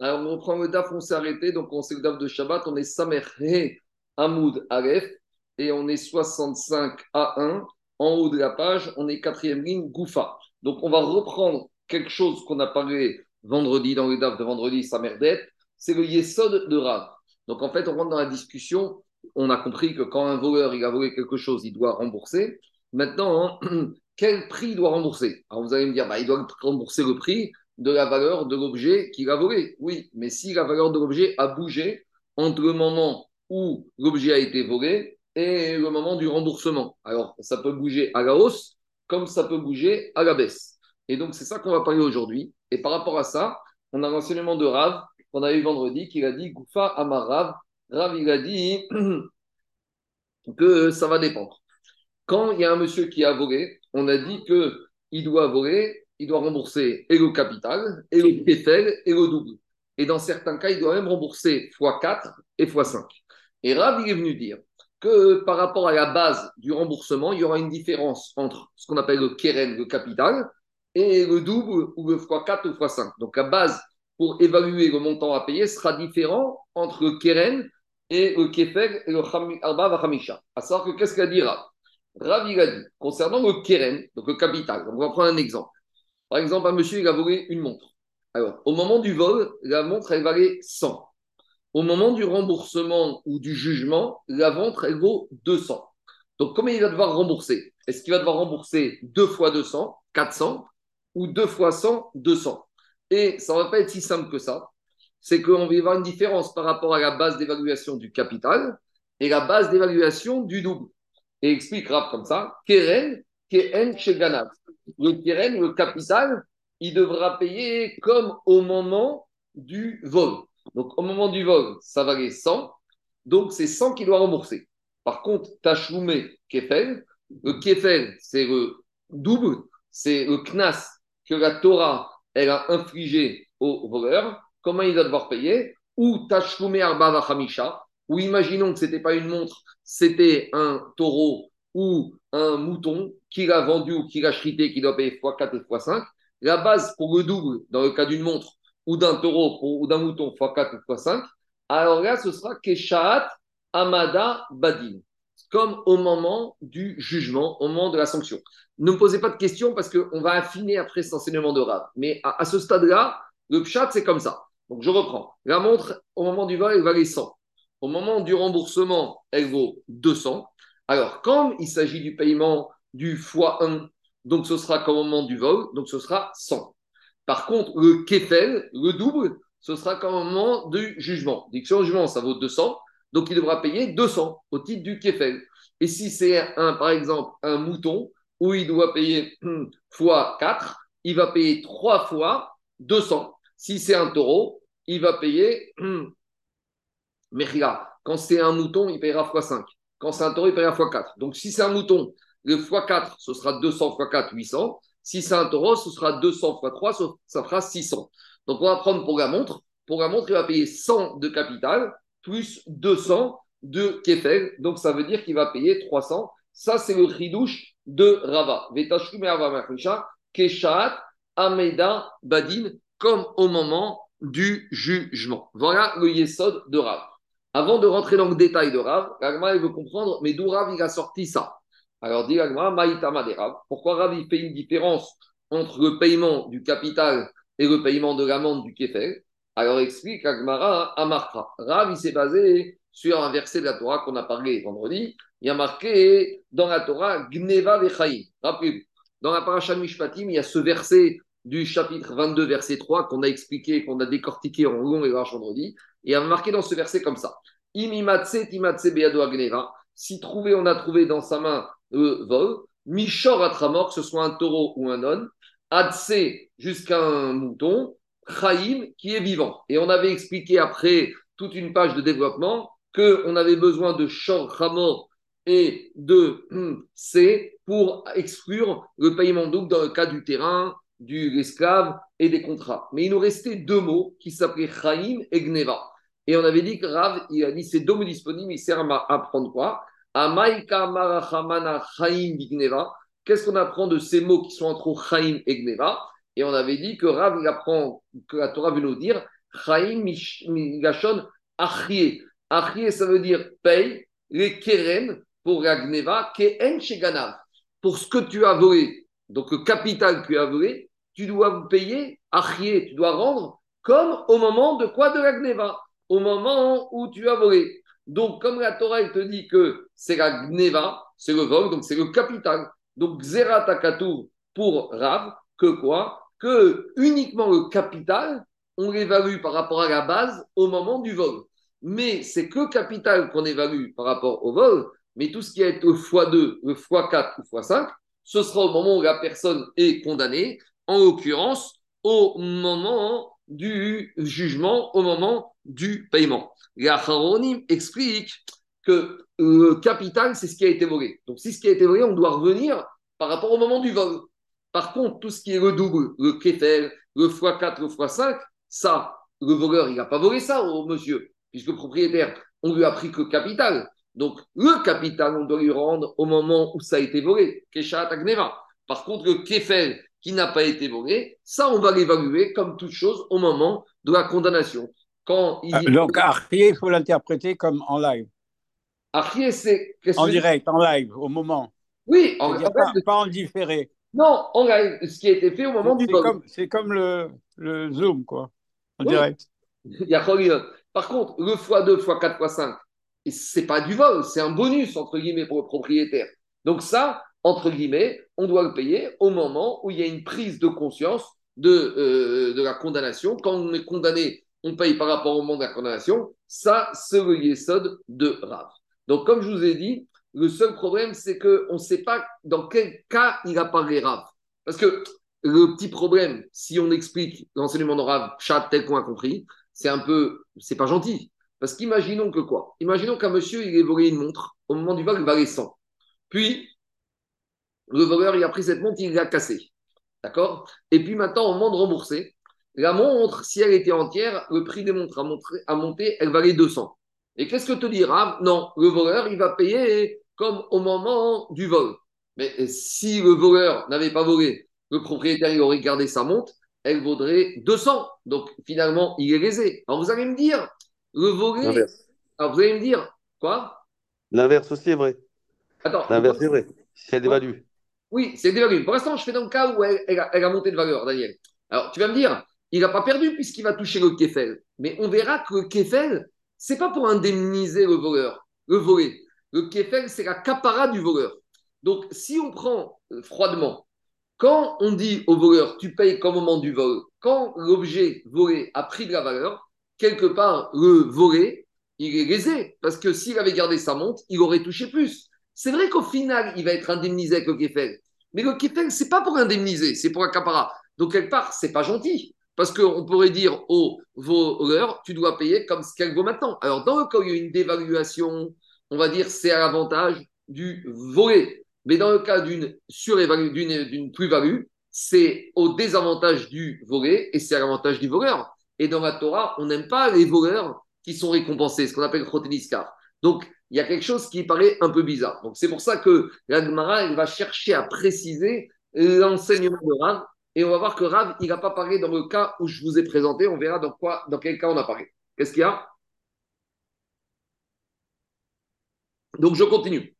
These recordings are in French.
Alors, on reprend le DAF, on s'est arrêté. Donc, on sait le DAF de Shabbat. On est Samer He Hamoud Aleph. Et on est 65 à 1. En haut de la page, on est quatrième ligne, Goufa. Donc, on va reprendre quelque chose qu'on a parlé vendredi dans le DAF de vendredi, Samerdet. C'est le Yesod de Rav. Donc, en fait, on rentre dans la discussion. On a compris que quand un voleur il a volé quelque chose, il doit rembourser. Maintenant, hein, quel prix il doit rembourser? Alors, vous allez me dire, bah, il doit rembourser le prix de la valeur de l'objet qu'il a volé. Oui, mais si la valeur de l'objet a bougé entre le moment où l'objet a été volé et le moment du remboursement. Alors, ça peut bouger à la hausse comme ça peut bouger à la baisse. Et donc, c'est ça qu'on va parler aujourd'hui. Et par rapport à ça, on a l'enseignement de Rav qu'on a eu vendredi qui a dit Goufa Amar Rav. Il a dit que ça va dépendre. Quand il y a un monsieur qui a volé, on a dit qu'il doit voler il doit rembourser et le capital, et le péfel, et le double. Et dans certains cas, il doit même rembourser x4 et x5. Et Rav, il est venu dire que par rapport à la base du remboursement, il y aura une différence entre ce qu'on appelle le keren, le capital, et le double ou le x4 ou x5. Donc la base pour évaluer le montant à payer sera différent entre le keren et le kefel et le arba vachamisha. À savoir que qu'est-ce qu'a dit Rav? Rav, il a dit, concernant le keren, donc le capital, on va prendre un exemple. Par exemple, un monsieur, il a volé une montre. Alors, au moment du vol, la montre, elle valait 100. Au moment du remboursement ou du jugement, la montre, elle vaut 200. Donc, comment il va devoir rembourser? Est-ce qu'il va devoir rembourser 2 fois 200, 400, ou 2 fois 100, 200 Et ça ne va pas être si simple que ça. C'est qu'on va y avoir une différence par rapport à la base d'évaluation du capital et la base d'évaluation du double. Et explique grave comme ça, Keren, Keren Sheganat le le capital, il devra payer comme au moment du vol. Donc, au moment du vol, ça valait 100. Donc, c'est 100 qu'il doit rembourser. Par contre, Tachloumé Kefel, le Kefel, c'est le double, c'est le Knas que la Torah, elle a infligé au voleur. Comment il va devoir payer? Ou Tachloumé Arba Vachamisha, ou imaginons que ce n'était pas une montre, c'était un taureau ou un mouton qu'il a vendu ou qu'il a chrité, qui doit payer x4 et x5, la base pour le double, dans le cas d'une montre, ou d'un taureau ou d'un mouton, x4 ou x5, alors là, ce sera Keshaat Amada Badin, comme au moment du jugement, au moment de la sanction. Ne me posez pas de questions parce qu'on va affiner après cet enseignement de Rav. Mais à, ce stade-là, le pshat, c'est comme ça. Donc je reprends. La montre, au moment du vol, elle valait 100. Au moment du remboursement, elle vaut 200. Alors, comme il s'agit du paiement du x1, donc ce sera comme au moment du vol, donc ce sera 100. Par contre, le kefel, le double, ce sera comme au moment du jugement. Diction jugement, ça vaut 200, donc il devra payer 200 au titre du kefel. Et si c'est un, par exemple, un mouton, où il doit payer x4, il va payer 3 fois 200. Si c'est un taureau, il va payer. Mais regarde, quand c'est un mouton, il payera x5. Quand c'est un taureau, il paye x4. Donc, si c'est un mouton, le x4, ce sera 200 x4, 800. Si c'est un taureau, ce sera 200 x 3, ça fera 600. Donc, on va prendre pour la montre. Pour la montre, il va payer 100 de capital plus 200 de kefel. Donc, ça veut dire qu'il va payer 300. Ça, c'est le ridouche de Rava. Keshat, Ameda, Badin, comme au moment du jugement. Voilà le yesod de Rava. Avant de rentrer dans le détail de Rav, Ragma veut comprendre, mais d'où Rav il a sorti ça? Alors dit Ragma, Maïtama de Rav. Pourquoi Rav il fait une différence entre le paiement du capital et le paiement de l'amende du Kefel Alors explique Ragmara Amartra. Rav il s'est basé sur un verset de la Torah qu'on a parlé vendredi. Il y a marqué dans la Torah Gneva Vechaim. Rappelez-vous, dans la paracha Mishpatim, il y a ce verset du chapitre 22, verset 3, qu'on a expliqué, qu'on a décortiqué en long et large vendredi. Et il a marqué dans ce verset comme ça. Si trouvé, on a trouvé dans sa main le vol. Mishor atramor, que ce soit un taureau ou un âne. Adse jusqu'à un mouton. Chaim qui est vivant. Et on avait expliqué après toute une page de développement qu'on avait besoin de Shor Hamor et de C pour exclure le paiement double dans le cas du terrain, du l'esclave et des contrats. Mais il nous restait deux mots qui s'appelaient Chaim et Gneva. Et on avait dit que Rav, il a dit ces deux mots disponibles, il sert à apprendre quoi? Qu'est-ce qu'on apprend de ces mots qui sont entre Chaim et Gneva? Et on avait dit que Rav, il apprend, que la Torah veut nous dire Chaim Migashon Achie. Achie, ça veut dire paye les keren pour la gneva, en sheganav. Pour ce que tu as volé, donc le capital que tu as volé, tu dois payer Achie, tu dois rendre comme au moment de quoi? De la gneva, au moment où tu as volé. Donc, comme la Torah elle te dit que c'est la gneva, c'est le vol, donc c'est le capital. Donc, Xerat pour Rav, que quoi? Que uniquement le capital, on l'évalue par rapport à la base au moment du vol. Mais c'est que capital qu'on évalue par rapport au vol, mais tout ce qui est le x2, le x4 ou x5, ce sera au moment où la personne est condamnée, en l'occurrence au moment du jugement, au moment du paiement. Acharonim explique que le capital, c'est ce qui a été volé. Donc, si ce qui a été volé, on doit revenir par rapport au moment du vol. Par contre, tout ce qui est le double, le kéfel, le x4, le x5, ça, le voleur, il n'a pas volé ça au monsieur, puisque le propriétaire, on lui a pris que capital. Donc, le capital, on doit lui rendre au moment où ça a été volé. Keshat Par contre, le kéfel qui n'a pas été volé, ça, on va l'évaluer comme toute chose au moment de la condamnation. Quand il... Euh, donc, Archier, il faut l'interpréter comme en live. Archier, c'est. En direct, en live, au moment. Oui, en, en pas, en différé. Non, en live, ce qui a été fait au moment du vol. C'est comme le, le, Zoom, quoi, en direct. Il y a Par contre, le x2, x4, x5, c'est pas du vol, c'est un bonus, entre guillemets, pour le propriétaire. Donc, ça, entre guillemets, on doit le payer au moment où il y a une prise de conscience de, euh, de la condamnation. Quand on est condamné on paye par rapport au moment de la condamnation, ça, c'est le yesod de Rav. Donc, comme je vous ai dit, le seul problème, c'est qu'on ne sait pas dans quel cas il apparaît Rav. Parce que le petit problème, si on explique l'enseignement de Rav, chat tel qu'on a compris, c'est un peu, c'est pas gentil. Parce qu'imaginons que quoi? Imaginons qu'un monsieur, il ait volé une montre, au moment du vol, il valait 100. Puis, le voleur, il a pris cette montre, il l'a cassée. D'accord? Et puis maintenant, au moment de rembourser, la montre, si elle était entière, le prix des montres a, monté, elle valait 200. Et qu'est-ce que te dira Non, le voleur, il va payer comme au moment du vol. Mais si le voleur n'avait pas volé, le propriétaire, il aurait gardé sa montre, elle vaudrait 200. Donc finalement, il est lésé. Alors vous allez me dire, le volé. Alors vous allez me dire, quoi? L'inverse aussi est vrai. Attends. L'inverse est vrai. C'est dévalué. Oui, c'est dévalué. Pour l'instant, je fais dans le cas où elle, a, monté de valeur, Daniel. Alors tu vas me dire, il n'a pas perdu puisqu'il va toucher le kefel. Mais on verra que le kefel, c'est pas pour indemniser le voleur, le volé. Le kefel, c'est la capara du voleur. Donc, si on prend euh, froidement, quand on dit au voleur, tu payes comme au moment du vol, quand l'objet volé a pris de la valeur, quelque part, le volé, il est lésé. Parce que s'il avait gardé sa montre, il aurait touché plus. C'est vrai qu'au final, il va être indemnisé avec le kefel. Mais le kefel, c'est pas pour indemniser, c'est pour la capara. Donc, quelque part, c'est pas gentil. Parce qu'on pourrait dire au voleur, tu dois payer comme ce qu'elle vaut maintenant. Alors, dans le cas où il y a une dévaluation, on va dire c'est à l'avantage du volé. Mais dans le cas d'une d'une plus-value, c'est au désavantage du volé et c'est à l'avantage du voleur. Et dans la Torah, on n'aime pas les voleurs qui sont récompensés, ce qu'on appelle Khoteniskar. Donc, il y a quelque chose qui paraît un peu bizarre. Donc, c'est pour ça que la Gemara, elle va chercher à préciser l'enseignement de Rav et on va voir que Rav, il n'a pas parlé dans le cas où je vous ai présenté. On verra dans, quel cas on a parlé. Qu'est-ce qu'il y a? Donc, je continue.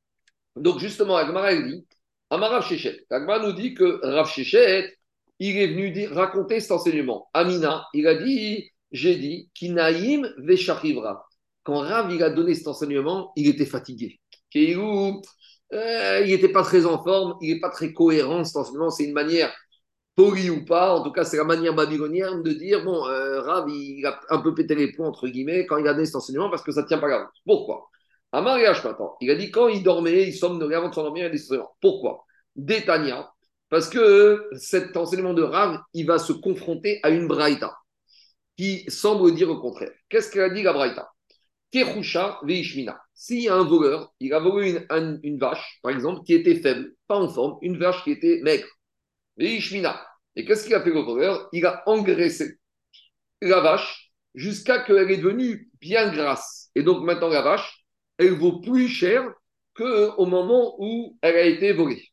Donc, justement, Agmara, dit Amarav Shechet. Agmara nous dit que Rav Shechet, il est venu raconter cet enseignement. Amina, il a dit J'ai dit, Kinaïm Veshachivra. Quand Rav, il a donné cet enseignement, il était fatigué. Euh, il n'était pas très en forme, il n'est pas très cohérent cet enseignement. C'est une manière poli ou pas, en tout cas, c'est la manière babylonienne de dire bon, euh, Rav, il a un peu pété les plombs, entre guillemets, quand il a donné cet enseignement parce que ça ne tient pas la route. Pourquoi? Un mariage maintenant, il a dit quand il dormait, il somnolait avant de s'endormir, il a enseignements. Pourquoi? Détania, parce que cet enseignement de Rav, il va se confronter à une braïta qui semble dire le contraire. Qu'est-ce qu'elle a dit la braïta? Kerusha veishmina. S'il y a un voleur, il a volé une, vache, par exemple, qui était faible, pas en forme, une vache qui était maigre. Veishmina. Et qu'est-ce qu'il a fait le voleur? Il a engraissé la vache jusqu'à qu'elle est devenue bien grasse. Et donc maintenant, la vache, elle vaut plus cher qu'au moment où elle a été volée.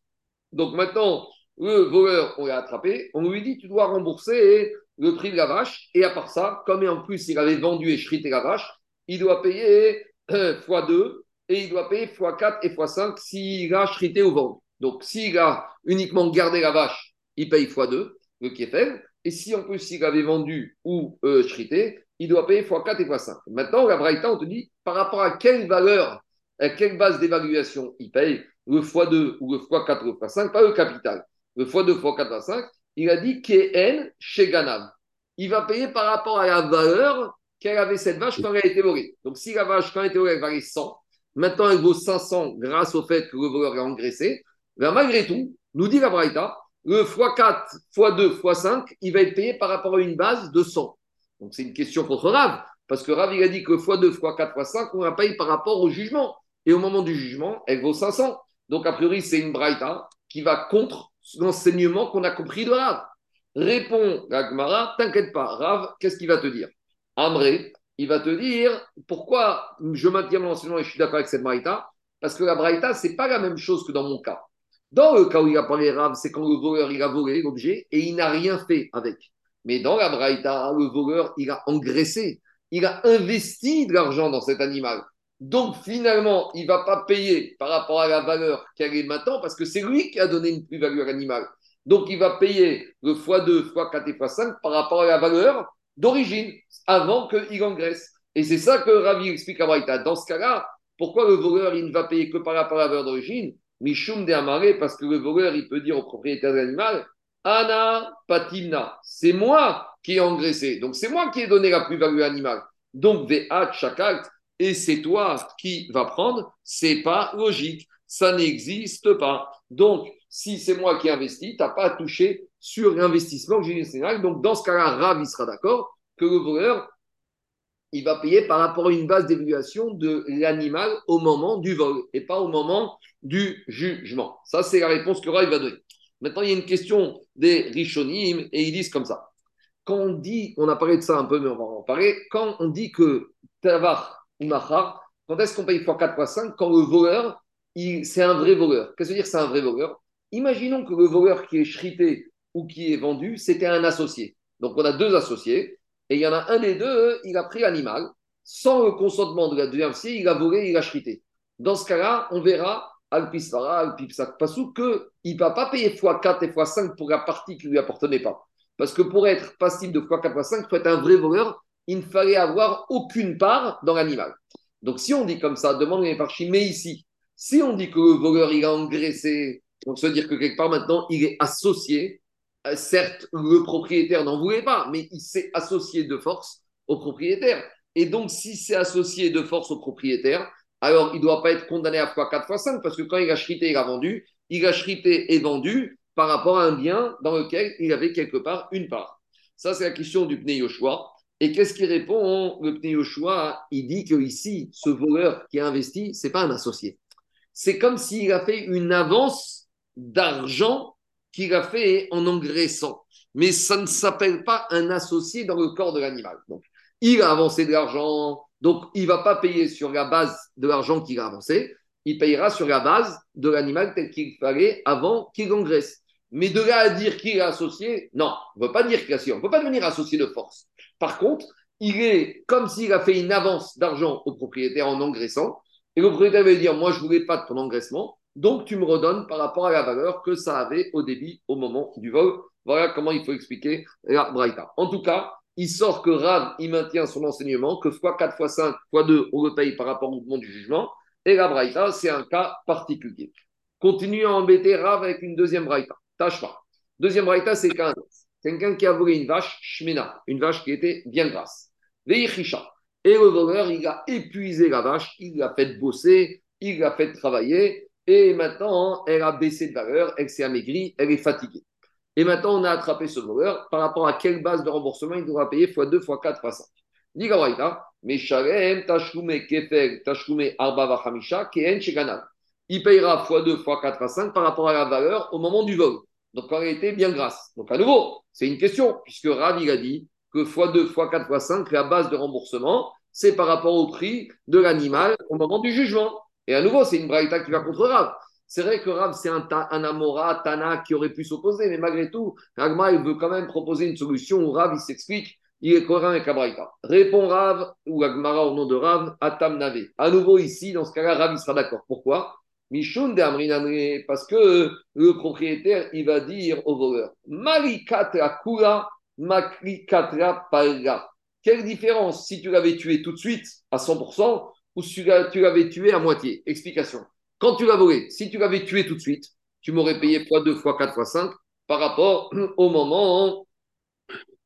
Donc maintenant, le voleur, on l'a attrapé, on lui dit tu dois rembourser le prix de la vache. Et à part ça, comme en plus il avait vendu et chrité la vache, il doit payer x2 et il doit payer x4 et x5 s'il a chrité ou vendu. Donc s'il a uniquement gardé la vache, il paye x2, le kéfel. Et si en plus il avait vendu ou euh, chrité, il doit payer x4 et x5. Maintenant, la Braïta, on te dit par rapport à quelle valeur, à quelle base d'évaluation il paye le x2 ou le x4 ou le x5, pas le capital. Le x2, x4, x5, il a dit KN chez Ganav. Il va payer par rapport à la valeur qu'elle avait cette vache quand elle a été volée. Donc si la vache, quand elle a été volée, elle valait 100, maintenant elle vaut 500 grâce au fait que le voleur l'a engraissé, ben, malgré tout, nous dit la Braïta, le x4, x2, x5, il va être payé par rapport à une base de 100. Donc c'est une question contre Rav, parce que Rav, il a dit que x2, x4, x5, on la paye par rapport au jugement. Et au moment du jugement, elle vaut 500. Donc a priori, c'est une Braïta qui va contre l'enseignement qu'on a compris de Rav. Répond Gagmara, t'inquiète pas, Rav, qu'est-ce qu'il va te dire? Amré, il va te dire pourquoi je maintiens mon enseignement et je suis d'accord avec cette Braïta Parce que la Braïta, c'est pas la même chose que dans mon cas. Dans le cas où il a parlé Rav, c'est quand le voleur il a volé l'objet et il n'a rien fait avec. Mais dans la Braïta, le voleur il a engraissé, il a investi de l'argent dans cet animal. Donc finalement, il ne va pas payer par rapport à la valeur qu'elle est maintenant parce que c'est lui qui a donné une plus-value à l'animal. Donc il va payer le x2, x4 et x5 par rapport à la valeur d'origine avant qu'il engraisse. Et c'est ça que Ravi explique à Braïta. Dans ce cas-là, pourquoi le voleur il ne va payer que par la valeur d'origine? Mishum de Amare, parce que le voleur il peut dire au propriétaire de l'animal Anna Patimna, c'est moi qui ai engraissé. Donc c'est moi qui ai donné la plus-value à l'animal. Donc Ve'at Shakalt, et c'est toi qui vas prendre, c'est pas logique. Ça n'existe pas. Donc, si c'est moi qui investis, tu n'as pas à toucher sur l'investissement que j'ai eu Donc, dans ce cas-là, Rav, il sera d'accord que le voleur, il va payer par rapport à une base d'évaluation de l'animal au moment du vol et pas au moment du jugement. Ça, c'est la réponse que Rav va donner. Maintenant, il y a une question des Rishonim et ils disent comme ça. Quand on dit, on a parlé de ça un peu, mais on va en parler, quand on dit que Tavar quand est-ce qu'on paye x4, x5 Quand le voleur, c'est un vrai voleur. Qu'est-ce que veut dire c'est un vrai voleur? Imaginons que le voleur qui est chrité ou qui est vendu, c'était un associé. Donc on a deux associés, et il y en a un des deux, il a pris l'animal, sans le consentement de la deuxième associé, il a volé, il a chrité. Dans ce cas-là, on verra, Alpisfara, Alpipsak Pasou, qu'il ne va pas payer x4 et x5 pour la partie qui ne lui appartenait pas. Parce que pour être passible de x4, x5, il faut être un vrai voleur il ne fallait avoir aucune part dans l'animal. Donc si on dit comme ça, demande les parchis, mais ici, si on dit que le voleur il a engraissé, on se dire que quelque part maintenant il est associé, certes le propriétaire n'en voulait pas, mais il s'est associé de force au propriétaire. Et donc si c'est associé de force au propriétaire, alors il ne doit pas être condamné à fois 4 fois 5 parce que quand il a chrité, il a vendu, il a chrité et vendu par rapport à un bien dans lequel il avait quelque part une part. Ça, c'est la question du Pnei Yoshua. Et qu'est-ce qu'il répond Le Pnei Yoshua, il dit que ici, ce voleur qui a investi, c'est pas un associé. C'est comme s'il a fait une avance d'argent qu'il a fait en engraissant. Mais ça ne s'appelle pas un associé dans le corps de l'animal. Donc, il a avancé de l'argent, donc il ne va pas payer sur la base de l'argent qu'il a avancé, il payera sur la base de l'animal tel qu'il fallait avant qu'il engraisse. Mais de là à dire qu'il est associé, non, on ne veut pas dire qu'il est associé, on ne peut pas devenir associé de force. Par contre, il est comme s'il a fait une avance d'argent au propriétaire en engraissant. Et le propriétaire va dire Moi, je ne voulais pas de ton engraissement, donc tu me redonnes par rapport à la valeur que ça avait au débit au moment du vol. Voilà comment il faut expliquer la Braïta. En tout cas, il sort que Rav, il maintient son enseignement, que fois 4 fois 5 fois 2, on le paye par rapport au mouvement du jugement. Et la Braïta, c'est un cas particulier. Continue à embêter Rav avec une deuxième Braïta. Tâche pas. Deuxième Braïta, c'est 15 quelqu'un qui a volé une vache shmena, une vache qui était bien grasse. Et le voleur, il a épuisé la vache, il l'a fait bosser, il l'a fait travailler, et maintenant, elle a baissé de valeur, elle s'est amaigrie, elle est fatiguée. Et maintenant, on a attrapé ce voleur par rapport à quelle base de remboursement il devra payer x2, x4, x5. Dit mais Il payera x2, x4, x5 par rapport à la valeur au moment du vol. Donc, elle était bien grasse. Donc, à nouveau, c'est une question, puisque Rav, il a dit que x2, x4, x5, la base de remboursement, c'est par rapport au prix de l'animal au moment du jugement. Et à nouveau, c'est une braïta qui va contre Rav. C'est vrai que Rav, c'est un, un Amora, Tana qui aurait pu s'opposer, mais malgré tout, Ragma, il veut quand même proposer une solution où Rav, il s'explique, il est cohérent avec Abraïta. Répond Rav, ou Agmara au nom de Rav, Atam Nave. À nouveau ici, dans ce cas-là, Rav, il sera d'accord. Pourquoi? De parce que le propriétaire, il va dire au voleur, Malikatra Kula, Malikatra Palga. Quelle différence si tu l'avais tué tout de suite à 100% ou tu l'avais tué à moitié Explication. Quand tu l'as volé, si tu l'avais tué tout de suite, tu m'aurais payé x2, x4, x5 par rapport au moment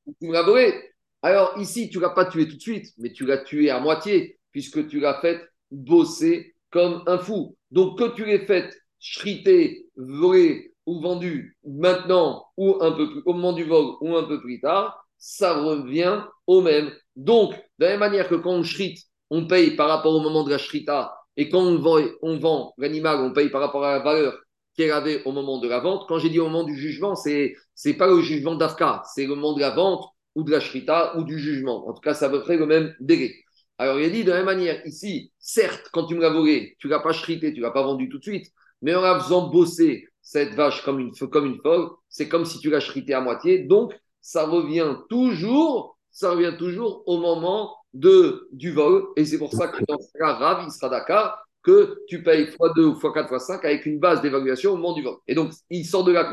où tu l'as volé. Alors ici, tu ne l'as pas tué tout de suite, mais tu l'as tué à moitié, puisque tu l'as fait bosser comme un fou. Donc que tu l'aies fait chriter, voler ou vendu maintenant ou un peu plus, au moment du vol ou un peu plus tard, ça revient au même. Donc, de la même manière que quand on chrite, on paye par rapport au moment de la shrita, et quand on vend, on vend l'animal, on paye par rapport à la valeur qu'elle avait au moment de la vente. Quand j'ai dit au moment du jugement, c'est n'est pas le jugement d'Afka, c'est le moment de la vente ou de la shrita ou du jugement. En tout cas, ça à peu le même délai. Alors, il a dit de la même manière, ici, certes, quand tu me l'as volé, tu ne l'as pas shrité, tu ne l'as pas vendu tout de suite, mais en la faisant bosser cette vache comme une, comme une folle, c'est comme si tu l'as shrité à moitié. Donc, ça revient toujours, ça revient toujours au moment de, du vol. Et c'est pour ça que dans ce cas, Rav, il sera d'accord que tu payes x2 ou x4, x5 avec une base d'évaluation au moment du vol. Et donc, il sort de là.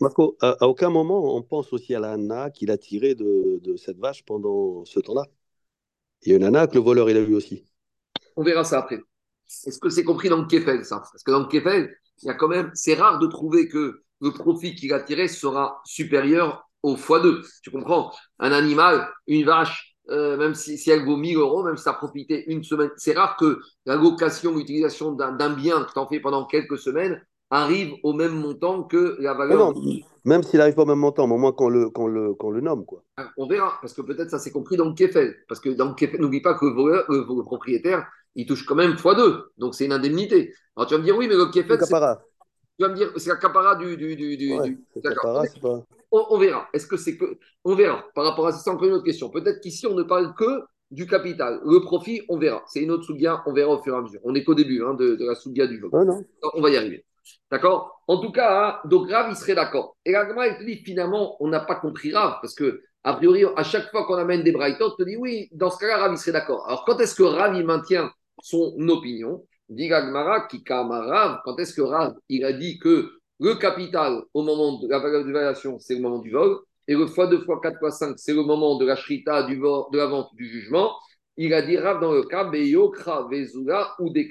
Marco, à, aucun moment, on pense aussi à la nana qu'il a tiré de, de, cette vache pendant ce temps-là. Il y a une nana que le voleur, il a vu aussi. On verra ça après. Est-ce que c'est compris dans le Kefel, ça? Parce que dans le Kefel, il y a quand même, c'est rare de trouver que le profit qu'il a tiré sera supérieur au x2. Tu comprends? Un animal, une vache, euh, même si, si, elle vaut 1000 euros, même si ça a profité une semaine, c'est rare que la location, l'utilisation d'un bien que tu en fais pendant quelques semaines arrive au même montant que la valeur. Non, même s'il n'arrive pas au même montant, au moins qu'on le, le, le nomme. Quoi. Ah, on verra, parce que peut-être ça s'est compris dans le Kefel. Parce que dans le Kefel, n'oublie pas que le, propriétaire, il touche quand même x2. Donc c'est une indemnité. Alors tu vas me dire, oui, mais le Kefel. C'est tu vas me dire, c'est la capara du. du, du, du, on, verra. Est-ce que c'est que. On verra. Par rapport à ça, c'est encore une autre question. Peut-être qu'ici, on ne parle que du capital. Le profit, on verra. C'est une autre souga, on verra au fur et à mesure. On n'est qu'au début hein, de, la souga du jeu. on va y arriver. D'accord? En tout cas, hein, donc Rav, il serait d'accord. Et Ragma, il te dit finalement, on n'a pas compris Rav, parce que, a priori, à chaque fois qu'on amène des Brighton, te dit oui, dans ce cas-là, Rav, il serait d'accord. Alors, quand est-ce que Rav, il maintient son opinion? Dit qui Rav, quand est-ce que Rav, il a dit que le capital, au moment de la valuation, c'est le moment du vol, et le x2, x4, x5, c'est le moment de la shrita, du de la vente, du jugement, il a dit Rav dans le cas, Beyokra, Vezula ou des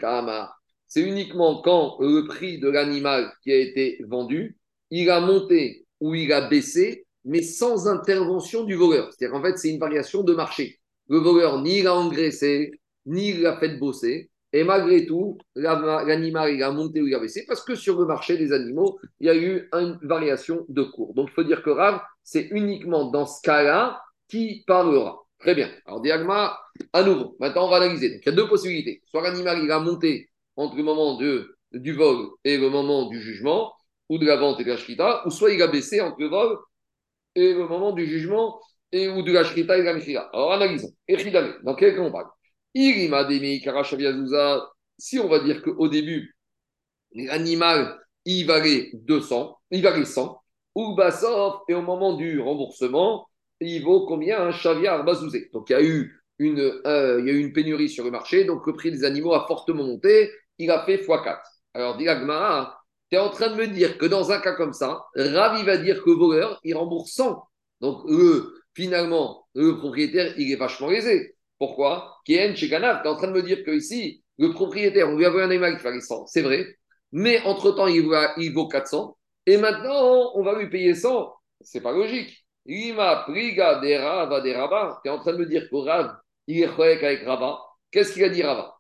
c'est uniquement quand le prix de l'animal qui a été vendu, il a monté ou il a baissé, mais sans intervention du voleur. C'est-à-dire qu'en fait, c'est une variation de marché. Le voleur ni l'a engraissé, ni l'a fait bosser. Et malgré tout, l'animal il a monté ou il a baissé parce que sur le marché des animaux, il y a eu une variation de cours. Donc il faut dire que Rav, c'est uniquement dans ce cas-là qui parlera. Très bien. Alors Diagma, à nouveau, maintenant on va analyser. Donc il y a deux possibilités. Soit l'animal il a monté entre le moment du vol et le moment du jugement, ou de la vente et de la shrita, ou soit il a baissé entre le vol et le moment du jugement, et ou de la shrita et de la shrita. Alors analysons. dans quel cas on parle? Si on va dire qu'au début, l'animal, il valait 200, il valait 100, ou et au moment du remboursement, il vaut combien un chaviar bazouzé. Donc il y a eu une, euh, il y a eu une pénurie sur le marché, donc le prix des animaux a fortement monté, il a fait x4. Alors, dit tu es en train de me dire que dans un cas comme ça, Ravi va dire que le voleur, il rembourse 100. Donc, finalement, le propriétaire, il est vachement lésé. Pourquoi? Kien chez tu es en train de me dire que ici, le propriétaire, on lui a un animal qui valait 100, c'est vrai, mais entre-temps, il, vaut 400, et maintenant, on va lui payer 100. C'est pas logique. Lima, priga, des rava, des rabats. Tu es en train de me dire que Rav, il est avec Rabat. Qu'est-ce qu'il a dit Rabat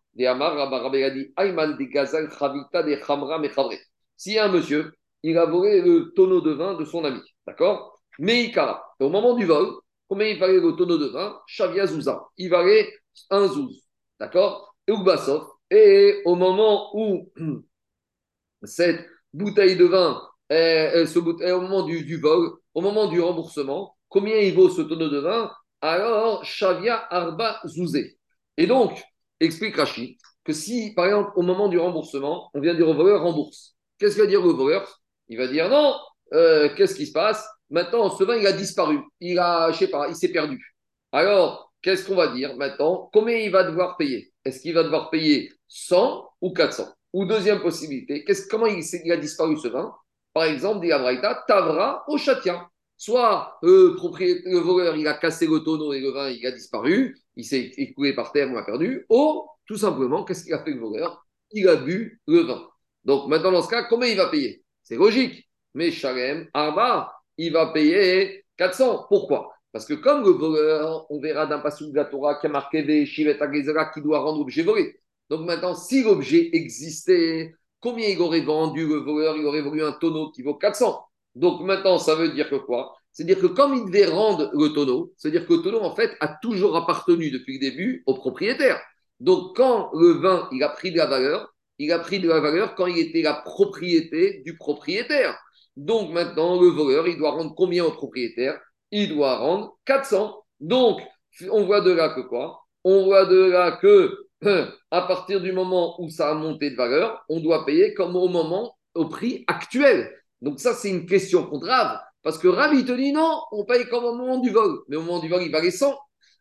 si un monsieur, il a volé le tonneau de vin de son ami, d'accord? Mais il au moment du vol, combien il valait le tonneau de vin Shavia Zouza. Il valait un zouz, d'accord? Et Et au moment où cette bouteille de vin, est, au moment du, vol, au moment du remboursement, combien il vaut ce tonneau de vin? Alors, Shavia Arba Zouzé. Et donc, explique Rachid que si, par exemple, au moment du remboursement, on vient dire au voleur rembourse, Qu'est-ce qu'il va dire le voleur? Il va dire non, euh, qu'est-ce qui se passe? Maintenant, ce vin, il a disparu. Il a, je sais pas, il s'est perdu. Alors, qu'est-ce qu'on va dire maintenant? Combien il va devoir payer? Est-ce qu'il va devoir payer 100 ou 400 Ou deuxième possibilité, comment il, a disparu ce vin? Par exemple, dit Braïta, Tavra au châtien. Soit le, le voleur, il a cassé le tonneau et le vin, il a disparu, il s'est écoulé par terre, on l'a perdu. Ou, tout simplement, qu'est-ce qu'il a fait le voleur? Il a bu le vin. Donc maintenant, dans ce cas, combien il va payer? C'est logique. Mais Shalem, Arba, il va payer 400. Pourquoi? Parce que comme le voleur, on verra d'un passage de la Torah qui a marqué des qui doit rendre l'objet volé. Donc maintenant, si l'objet existait, combien il aurait vendu le voleur? Il aurait vendu un tonneau qui vaut 400. Donc maintenant, ça veut dire que quoi? C'est-à-dire que comme il devait rendre le tonneau, c'est-à-dire que le tonneau, en fait, a toujours appartenu depuis le début au propriétaire. Donc quand le vin, il a pris de la valeur, il a pris de la valeur quand il était la propriété du propriétaire. Donc maintenant, le voleur, il doit rendre combien au propriétaire? Il doit rendre 400. Donc, on voit de là que quoi? On voit de là que à partir du moment où ça a monté de valeur, on doit payer comme au moment, au prix actuel. Donc ça, c'est une question contre Rav. Parce que Rav, il te dit non, on paye comme au moment du vol. Mais au moment du vol, il valait 100.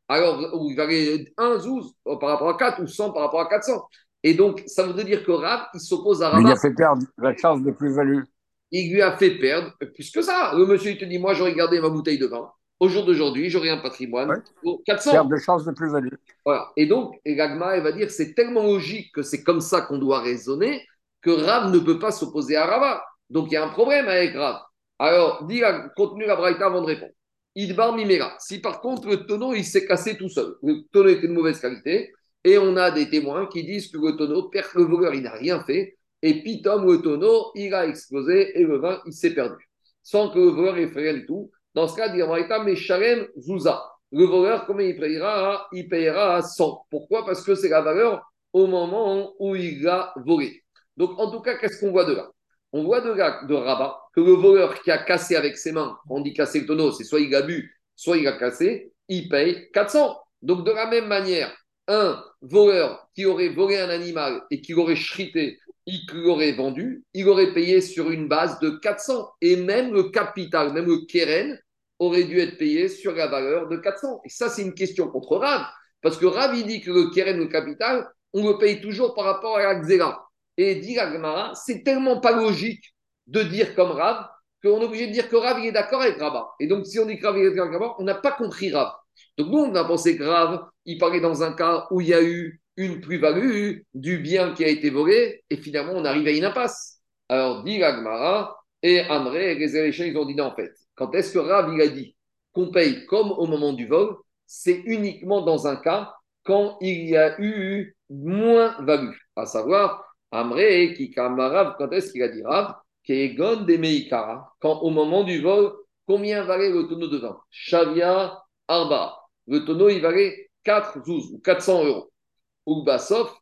Alors, il valait 1 zouz par rapport à 4 ou 100 par rapport à 400. Et donc, ça voudrait dire que Rav, il s'oppose à Rav. il a fait perdre la charge de plus-value il lui a fait perdre plus que ça. Le monsieur, il te dit, moi, j'aurais gardé ma bouteille de vin. Au jour d'aujourd'hui, j'aurais un patrimoine pour 400. Perdre de chance de plus-value. Voilà. Et donc, Gagma, elle va dire, c'est tellement logique que c'est comme ça qu'on doit raisonner que Rav ne peut pas s'opposer à Rava. Donc, il y a un problème avec Rav. Alors, dis continue la Braïta avant de répondre. Idbar Mimera. Si par contre le tonneau il s'est cassé tout seul, le tonneau était de mauvaise qualité, et on a des témoins qui disent que le tonneau, le voleur, il n'a rien fait, et Pitom, le tonneau, il a explosé et le vin, il s'est perdu. Sans que le voleur ait fait rien du tout. Dans ce cas, dit mais Shalem Zouza. Le voleur, comment il payera Il payera à 100. Pourquoi? Parce que c'est la valeur au moment où il a volé. Donc, en tout cas, qu'est-ce qu'on voit de là? On voit de là, de Rabat, que le voleur qui a cassé avec ses mains, on dit casser le tonneau, c'est soit il a bu, soit il a cassé, il paye 400. Donc, de la même manière, un voleur qui aurait volé un animal et qui l'aurait chrité il l'aurait vendu, il aurait payé sur une base de 400. Et même le capital, même le keren, aurait dû être payé sur la valeur de 400. Et ça, c'est une question contre Rav. Parce que Rav, dit que le keren, le capital, on le paye toujours par rapport à la xéla. Et dit la c'est tellement pas logique de dire comme Rav qu'on est obligé de dire que Rav, est d'accord avec Rabat. Et donc, si on dit que Rav, est d'accord avec Rabat, on n'a pas compris Rav. Donc, nous, on a pensé que Rav, il parlait dans un cas où il y a eu une plus-value du bien qui a été volé, et finalement, on arrive à une impasse. Alors, dit Gagmara, et Amré et les éléchants, ils ont dit non, en fait, quand est-ce que Rav, il a dit qu'on paye comme au moment du vol, c'est uniquement dans un cas quand il y a eu moins value, à savoir, Amré, qui Rav, quand est-ce qu'il a dit Rav Kegon Meikara, quand au moment du vol, combien valait le tonneau de vin? Shavia Arba. Le tonneau, il valait 4 zouz, ou 400 euros ou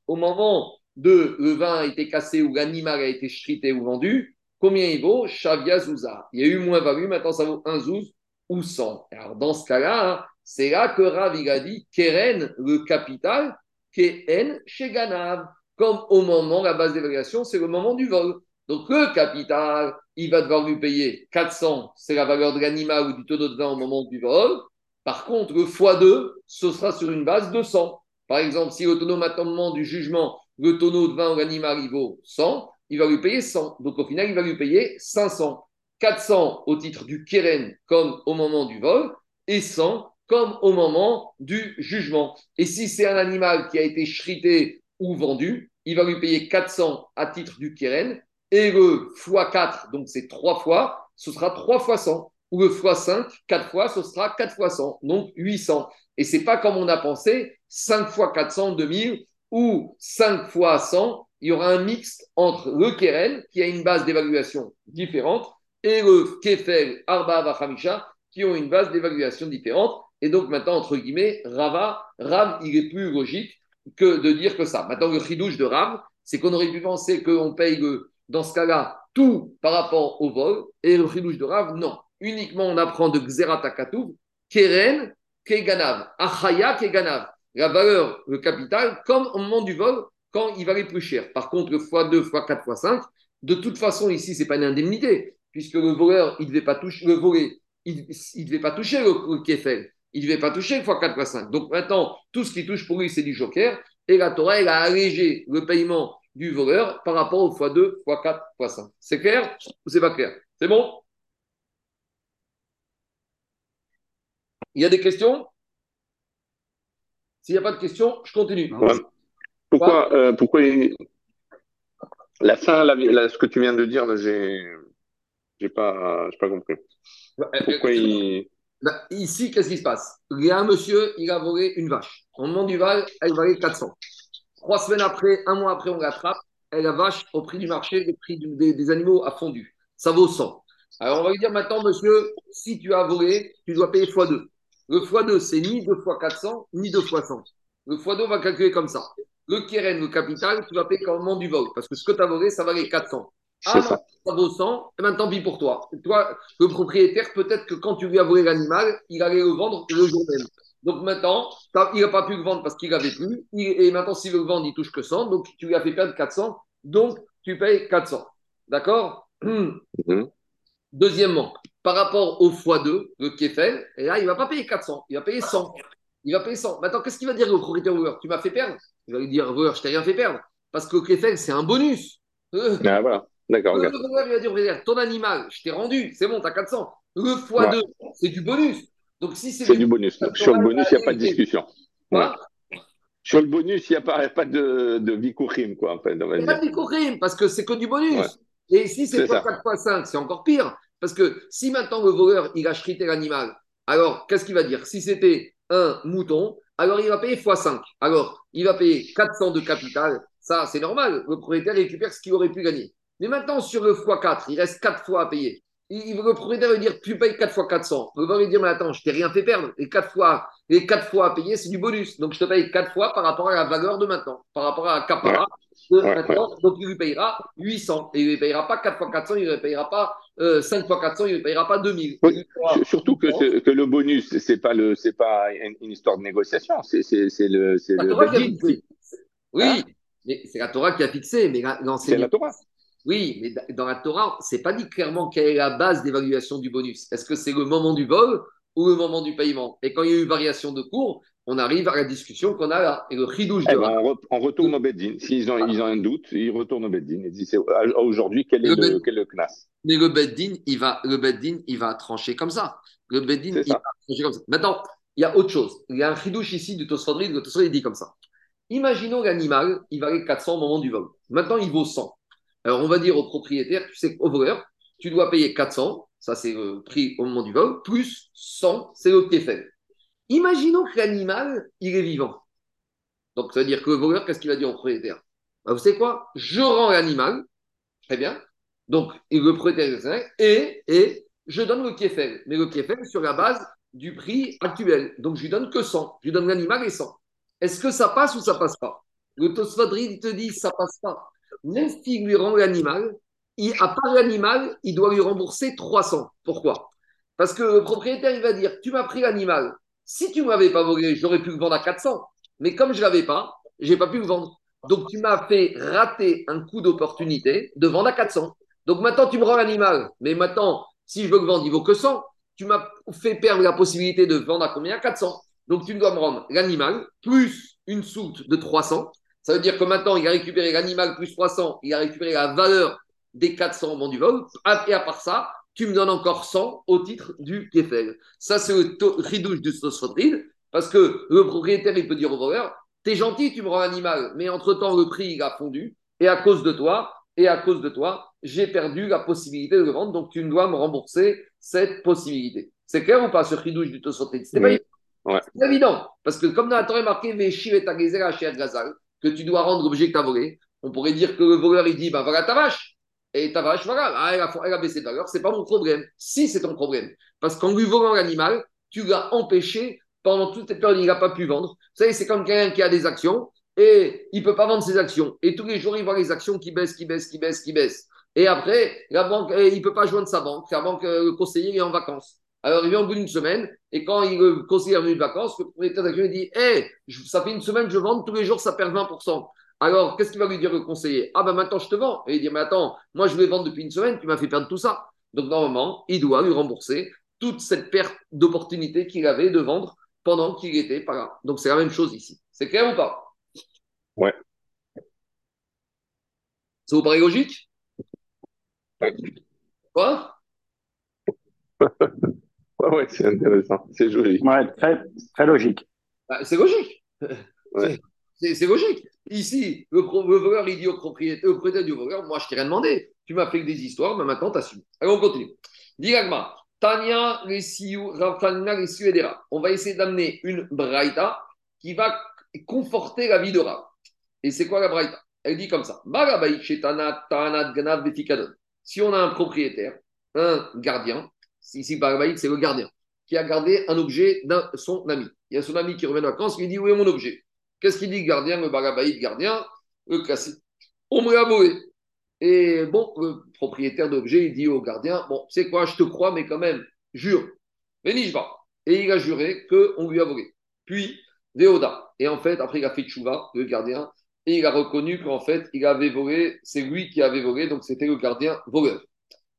au moment de le vin a été cassé ou l'animal a été chrité ou vendu, combien il vaut Shavia Zouza? Il y a eu moins value, maintenant ça vaut un zouz ou 100. Alors dans ce cas-là, c'est là que Rav a dit Keren, le capital, Keren chez Ganav. Comme au moment, la base d'évaluation, c'est le moment du vol. Donc le capital, il va devoir lui payer 400, c'est la valeur de l'animal ou du tonneau de vin au moment du vol. Par contre, le x2, ce sera sur une base de 100. Par exemple, si au moment du jugement, le tonneau de vin ou l'animal, il vaut 100, il va lui payer 100. Donc au final, il va lui payer 500. 400 au titre du keren, comme au moment du vol, et 100 comme au moment du jugement. Et si c'est un animal qui a été chrité ou vendu, il va lui payer 400 à titre du keren, et le x4, donc c'est 3 fois, ce sera 3 fois 100. Ou le x5, 4 fois, ce sera 4 fois 100, donc 800. Et c'est pas comme on a pensé, 5 fois 400, 2000, ou 5 fois 100, il y aura un mixte entre le Keren, qui a une base d'évaluation différente, et le Kefel, Arba, Vachamisha, qui ont une base d'évaluation différente. Et donc maintenant, entre guillemets, Rava, Rav, il est plus logique que de dire que ça. Maintenant, le chidouche de Rav, c'est qu'on aurait pu penser qu'on paye, dans ce cas-là, tout par rapport au vol, et le chidouche de Rav, non. Uniquement, on apprend de Xeratakatouv, Keren, Keganav, Achaya, Keganav la valeur, le capital, comme au moment du vol, quand il valait plus cher. Par contre, le x2, x4, x5, de toute façon, ici, ce n'est pas une indemnité, puisque le voleur, il ne devait pas toucher le volé, il ne devait pas toucher le, le il ne devait pas toucher fois 4 fois 5. Donc maintenant, tout ce qui touche pour lui, c'est du joker. Et la Torah, elle a allégé le paiement du voleur par rapport au x2, x4, x5. C'est clair ou c'est pas clair? C'est bon? Il y a des questions? S'il n'y a pas de questions, je continue. Pourquoi, euh, pourquoi la fin, ce que tu viens de dire, j'ai, j'ai pas, pas compris. Bah, euh, pourquoi il... Bah, ici, qu'est-ce qui se passe? Il y a un monsieur, il a volé une vache. Au moment du Val, elle valait 400. Trois semaines après, un mois après, on l'attrape. Et la vache, au prix du marché, le prix des, animaux a fondu. Ça vaut 100. Alors, on va lui dire maintenant, monsieur, si tu as volé, tu dois payer x2. Le x2, c'est ni 2 fois 400, ni 2 fois 100. Le x2, va calculer comme ça. Le keren, le capital, tu vas payer au moment du vol. Parce que ce que tu as volé, ça valait 400. Ah, ça. ça vaut 100, et maintenant, tant pis pour toi. Toi, le propriétaire, peut-être que quand tu lui as volé l'animal, il allait le vendre le jour même. Donc maintenant, il n'a pas pu le vendre parce qu'il n'avait plus. et maintenant, s'il veut le vendre, il touche que 100. Donc tu lui as fait perdre 400. Donc tu payes 400. D'accord? Mhm. Deuxièmement, par rapport au x2, le Kefel, et là, il ne va pas payer 400. Il va payer 100. Il va payer 100. Maintenant, qu'est-ce qu'il va dire au propriétaire Tu m'as fait perdre Il va lui dire Voleur, je t'ai rien fait perdre. Parce que le Kefel, c'est un bonus. Ah, voilà. D'accord. Le il va dire Ton animal, je t'ai rendu. C'est bon, tu as 400. Le x2, c'est du bonus. Donc, si c'est du bonus. Sur le bonus, il n'y a pas de discussion. Sur le bonus, il n'y a pas, pas de, de vicourim, quoi. En fait, il n'y a pas de vicourim, parce que c'est que du bonus. Et si c'est 4 x 5, c'est encore pire. Parce que si maintenant le voleur, il a l'animal, alors qu'est-ce qu'il va dire? Si c'était un mouton, alors il va payer x 5. Alors, il va payer 400 de capital. Ça, c'est normal. Le propriétaire récupère ce qu'il aurait pu gagner. Mais maintenant, sur le x 4, il reste 4 fois à payer le propriétaire va dire tu payes 4 fois 400. Le va lui dire mais attends, je t'ai rien fait perdre. Et 4 fois, les 4 fois à payer, c'est du bonus. Donc je te paye 4 fois par rapport à la valeur de maintenant, par rapport à Capara de maintenant. Donc il lui payera 800. Et il ne lui payera pas 4 fois 400, il ne lui payera pas 5 euh, fois 400, il ne lui payera pas 2000. surtout que, que, le bonus, ce n'est pas, le, pas une, histoire de négociation, c'est le, le Oui, hein mais c'est la Torah qui a fixé. Mais c'est la Torah. Oui, mais dans la Torah, c'est pas dit clairement quelle est la base d'évaluation du bonus. Est-ce que c'est le moment du vol ou le moment du paiement? Et quand il y a eu variation de cours, on arrive à la discussion qu'on a là. Et le eh ben, on, retourne au Beddin. S'ils ont, ils ont un doute, ils retournent au Beddin et disent aujourd'hui, quel est le, quel est le CNAS Mais le Beddin, il va, le Beddin, il va trancher comme ça. Le Beddin, il va trancher comme ça. Maintenant, il y a autre chose. Il y a un ridouche ici du Tosfadri. Le Tosfadri dit comme ça. Imaginons l'animal, il valait 400 au moment du vol. Maintenant, il vaut 100. Alors, on va dire au propriétaire, tu sais qu'au voleur, tu dois payer 400, ça c'est le prix au moment du vol, plus 100, c'est le faible. Imaginons que l'animal, il est vivant. Donc, ça veut dire que le voleur, qu'est-ce qu'il va dire au propriétaire? Bah, Vous savez quoi? Je rends l'animal, très bien, donc le propriétaire, et, et je donne le pied. Mais le pied sur la base du prix actuel. Donc, je lui donne que 100. Je lui donne l'animal et 100. Est-ce que ça passe ou ça passe pas? Le Tosfadri te dit ça passe pas s'il lui rend l'animal, à part l'animal, il doit lui rembourser 300. Pourquoi? Parce que le propriétaire, il va dire Tu m'as pris l'animal. Si tu ne m'avais pas volé, j'aurais pu le vendre à 400. Mais comme je ne l'avais pas, je n'ai pas pu le vendre. Donc tu m'as fait rater un coup d'opportunité de vendre à 400. Donc maintenant, tu me rends l'animal. Mais maintenant, si je veux le vendre, il vaut que 100. Tu m'as fait perdre la possibilité de vendre à combien? À 400. Donc tu dois me rendre l'animal plus une soute de 300 ça veut dire que maintenant, il a récupéré l'animal plus 300, il a récupéré la valeur des 400 au moment du vol. Et à part ça, tu me donnes encore 100 au titre du Kefel. Ça, c'est le ridouche du Sosfotrid, parce que le propriétaire, il peut dire au voleur T'es gentil, tu me rends l'animal, mais entre-temps, le prix, il a fondu, et à cause de toi, et à cause de toi, j'ai perdu la possibilité de le vendre, donc tu dois me rembourser cette possibilité. C'est clair ou pas, ce ridouche du Tosfotrid C'est évident, parce que comme dans la Torah, marqué Veshiv et Gazal, que tu dois rendre l'objet que tu as volé, on pourrait dire que le voleur, il dit, ben voilà ta vache. Et ta vache, voilà, ah, elle, a, baissé de valeur, c'est pas mon problème. Si, c'est ton problème. Parce qu'en lui volant l'animal, tu l'as empêché pendant toute cette période, il n'a pas pu vendre. Vous savez, c'est comme quelqu'un qui a des actions et il ne peut pas vendre ses actions. Et tous les jours, il voit les actions qui baissent, qui baissent, qui baissent, qui baissent. Et après, la banque, il ne peut pas joindre sa banque. La banque, le conseiller est en vacances. Alors, il vient au bout d'une semaine, et quand il, le conseiller est revenu de vacances, le propriétaire d'action dit Hé, ça fait une semaine que je vends, tous les jours, ça perd 20%. Alors, qu'est-ce qu'il va lui dire le conseiller? Ah ben maintenant je te vends. Et il dit, mais attends, moi je voulais vendre depuis une semaine, tu m'as fait perdre tout ça. Donc normalement, il doit lui rembourser toute cette perte d'opportunité qu'il avait de vendre pendant qu'il était pas là. Donc c'est la même chose ici. C'est clair ou pas? Ouais. Ça vous paraît logique? Quoi? Ouais, ouais, c'est intéressant. C'est joli. Ouais, très, très logique. Bah, C'est logique. Ouais. C'est c'est logique. Ici, le, le voleur, il dit au propriétaire, au propriétaire du voleur, moi, je t'ai rien demandé. Tu m'as fait que des histoires, mais maintenant, t'assumes. Allez, on continue. Diragma, Tania. On va essayer d'amener une braïta qui va conforter la vie de Rav. Et c'est quoi la braïta? Elle dit comme ça. Si on a un propriétaire, un gardien, ici, Barabaï, c'est le gardien, qui a gardé un objet d'un son ami. Il y a son ami qui revient de vacances, il lui dit Où est mon objet? Qu'est-ce qu'il dit, gardien, le barabaïd gardien Le classique. On me l'a volé. Et bon, le propriétaire d'objet, il dit au gardien Bon, c'est quoi, je te crois, mais quand même, jure. Pas. Et il a juré qu'on lui a volé. Puis, Véoda. Et en fait, après, il a fait tchouva, le gardien, et il a reconnu qu'en fait, il avait volé, c'est lui qui avait volé, donc c'était le gardien voleur.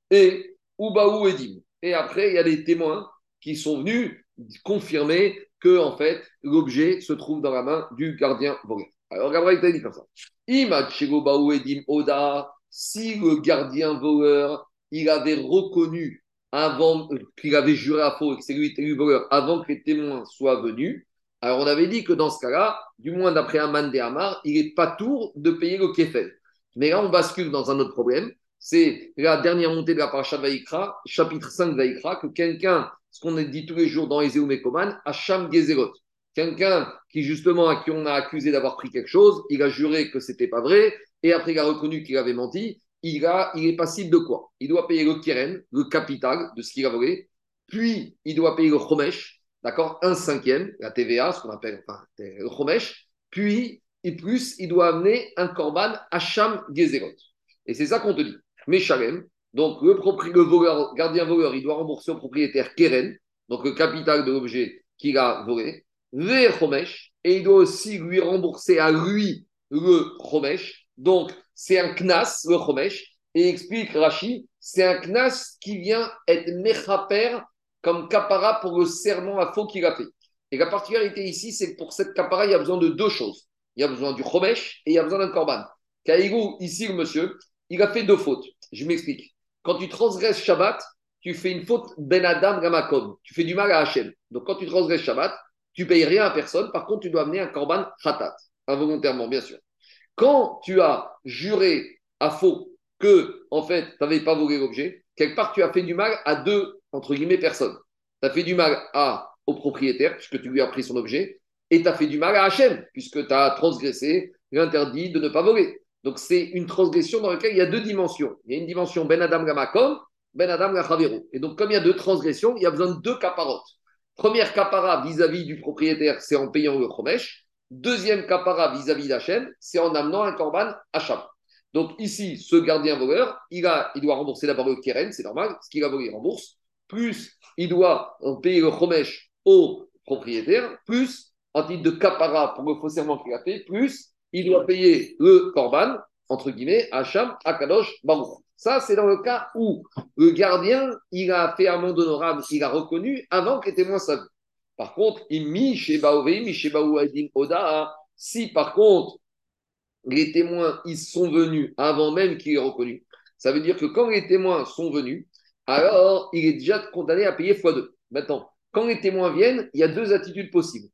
Et Oubaou Edim. Et après, il y a des témoins qui sont venus confirmer que en fait l'objet se trouve dans la main du gardien voleur. Alors Gabriel t'a dit comme ça. Edim Oda, si le gardien voleur, il avait reconnu avant qu'il avait juré à faux et que c'est lui le voleur avant que les témoins soient venus, alors on avait dit que dans ce cas-là, du moins d'après Aman de Hamar, il n'est pas tour de payer le kéfel. Mais là, on bascule dans un autre problème. C'est la dernière montée de la paracha de Vaïkra, chapitre 5 de Vaïkra, que quelqu'un, ce qu'on dit tous les jours dans Ezeu Mekoman, Hacham Gezerot. Quelqu'un qui, justement, à qui on a accusé d'avoir pris quelque chose, il a juré que c'était pas vrai, et après il a reconnu qu'il avait menti, il, a, il est passible de quoi? Il doit payer le keren, le capital de ce qu'il a volé, puis il doit payer le chomesh, d'accord? Un cinquième, la TVA, ce qu'on appelle enfin, le chomesh, puis, et plus, il doit amener un korban Hacham Gezerot. Et c'est ça qu'on te dit. Meshalem, donc le, gardien voleur, il doit rembourser au propriétaire Keren, donc le capital de l'objet qu'il a volé, le Chomesh, et il doit aussi lui rembourser à lui le Chomesh. Donc c'est un Knas, le Chomesh, et explique Rashi, c'est un Knas qui vient être Mechaper comme capara pour le serment à faux qu'il a fait. Et la particularité ici, c'est que pour cette capara, il y a besoin de deux choses. Il y a besoin du Chomesh et il y a besoin d'un Korban. Kaïgou, ici, le monsieur, il a fait deux fautes. Je m'explique. Quand tu transgresses Shabbat, tu fais une faute Ben Adam Gamakom. Tu fais du mal à Hachem. Donc quand tu transgresses Shabbat, tu payes rien à personne. Par contre, tu dois amener un Korban Khatat, involontairement, bien sûr. Quand tu as juré à faux que, en fait, tu n'avais pas volé l'objet, quelque part, tu as fait du mal à deux, entre guillemets, personnes. Tu as fait du mal à, au propriétaire, puisque tu lui as pris son objet, et tu as fait du mal à Hachem, puisque tu as transgressé l'interdit de ne pas voler. Donc, c'est une transgression dans laquelle il y a deux dimensions. Il y a une dimension Ben Adam Gamakom, Ben Adam Gachavero. Et donc, comme il y a deux transgressions, il y a besoin de deux caparotes. Première capara vis-à-vis du propriétaire, c'est en payant le chomesh. Deuxième capara vis-à-vis d'Hachem, c'est en amenant un korban Hacham. Donc, ici, ce gardien voleur, il, doit rembourser d'abord le keren, c'est normal, ce qu'il a volé, il rembourse. Plus, il doit payer le chomesh au propriétaire. Plus, en titre de capara pour le faux serment qu'il a fait. Plus, il doit payer le korban, entre guillemets, Hacham, Akadosh, Baruch. Ça, c'est dans le cas où le gardien, il a fait un monde honorable, il a reconnu avant que les témoins savent. Par contre, Oda. Si par contre, les témoins, ils sont venus avant même qu'il ait reconnu, ça veut dire que quand les témoins sont venus, alors il est déjà condamné à payer x2. Maintenant, quand les témoins viennent, il y a deux attitudes possibles.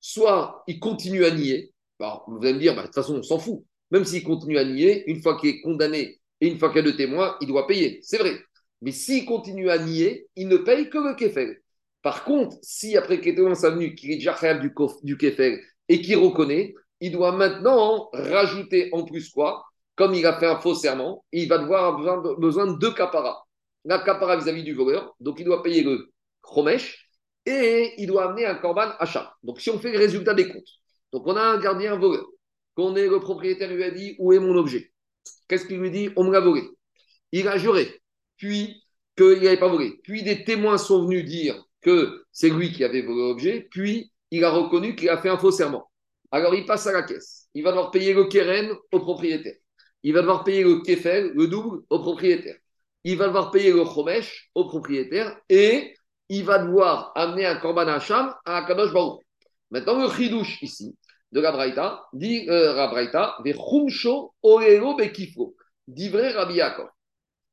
Soit il continue à nier, alors, vous allez me dire, bah, de toute façon, on s'en fout. Même s'il continue à nier, une fois qu'il est condamné et une fois qu'il y a deux témoins, il doit payer. C'est vrai. Mais s'il continue à nier, il ne paye que le kéfel. Par contre, si après témoins sont venus, qu'il est déjà réel du, du et qu'il reconnaît, il doit maintenant rajouter en plus quoi? Comme il a fait un faux serment, il va devoir avoir besoin de, besoin de deux caparas. La capara vis-à-vis du voleur, donc il doit payer le chromesh et il doit amener un korban achat. Donc si on fait le résultat des comptes, donc on a un gardien voleur, qu'on est le propriétaire lui a dit où est mon objet? Qu'est-ce qu'il lui dit? On me l'a volé. Il a juré, puis qu'il n'avait pas volé. Puis des témoins sont venus dire que c'est lui qui avait volé l'objet, puis il a reconnu qu'il a fait un faux serment. Alors il passe à la caisse. Il va devoir payer le keren au propriétaire. Il va devoir payer le kefel, le double, au propriétaire. Il va devoir payer le chomesh au propriétaire et il va devoir amener un korban hacham à Kadosh Baruch. Maintenant, le chidouche ici de la Braïta, dit euh, la Braïta, orelo bekifro, vrai Rabbi.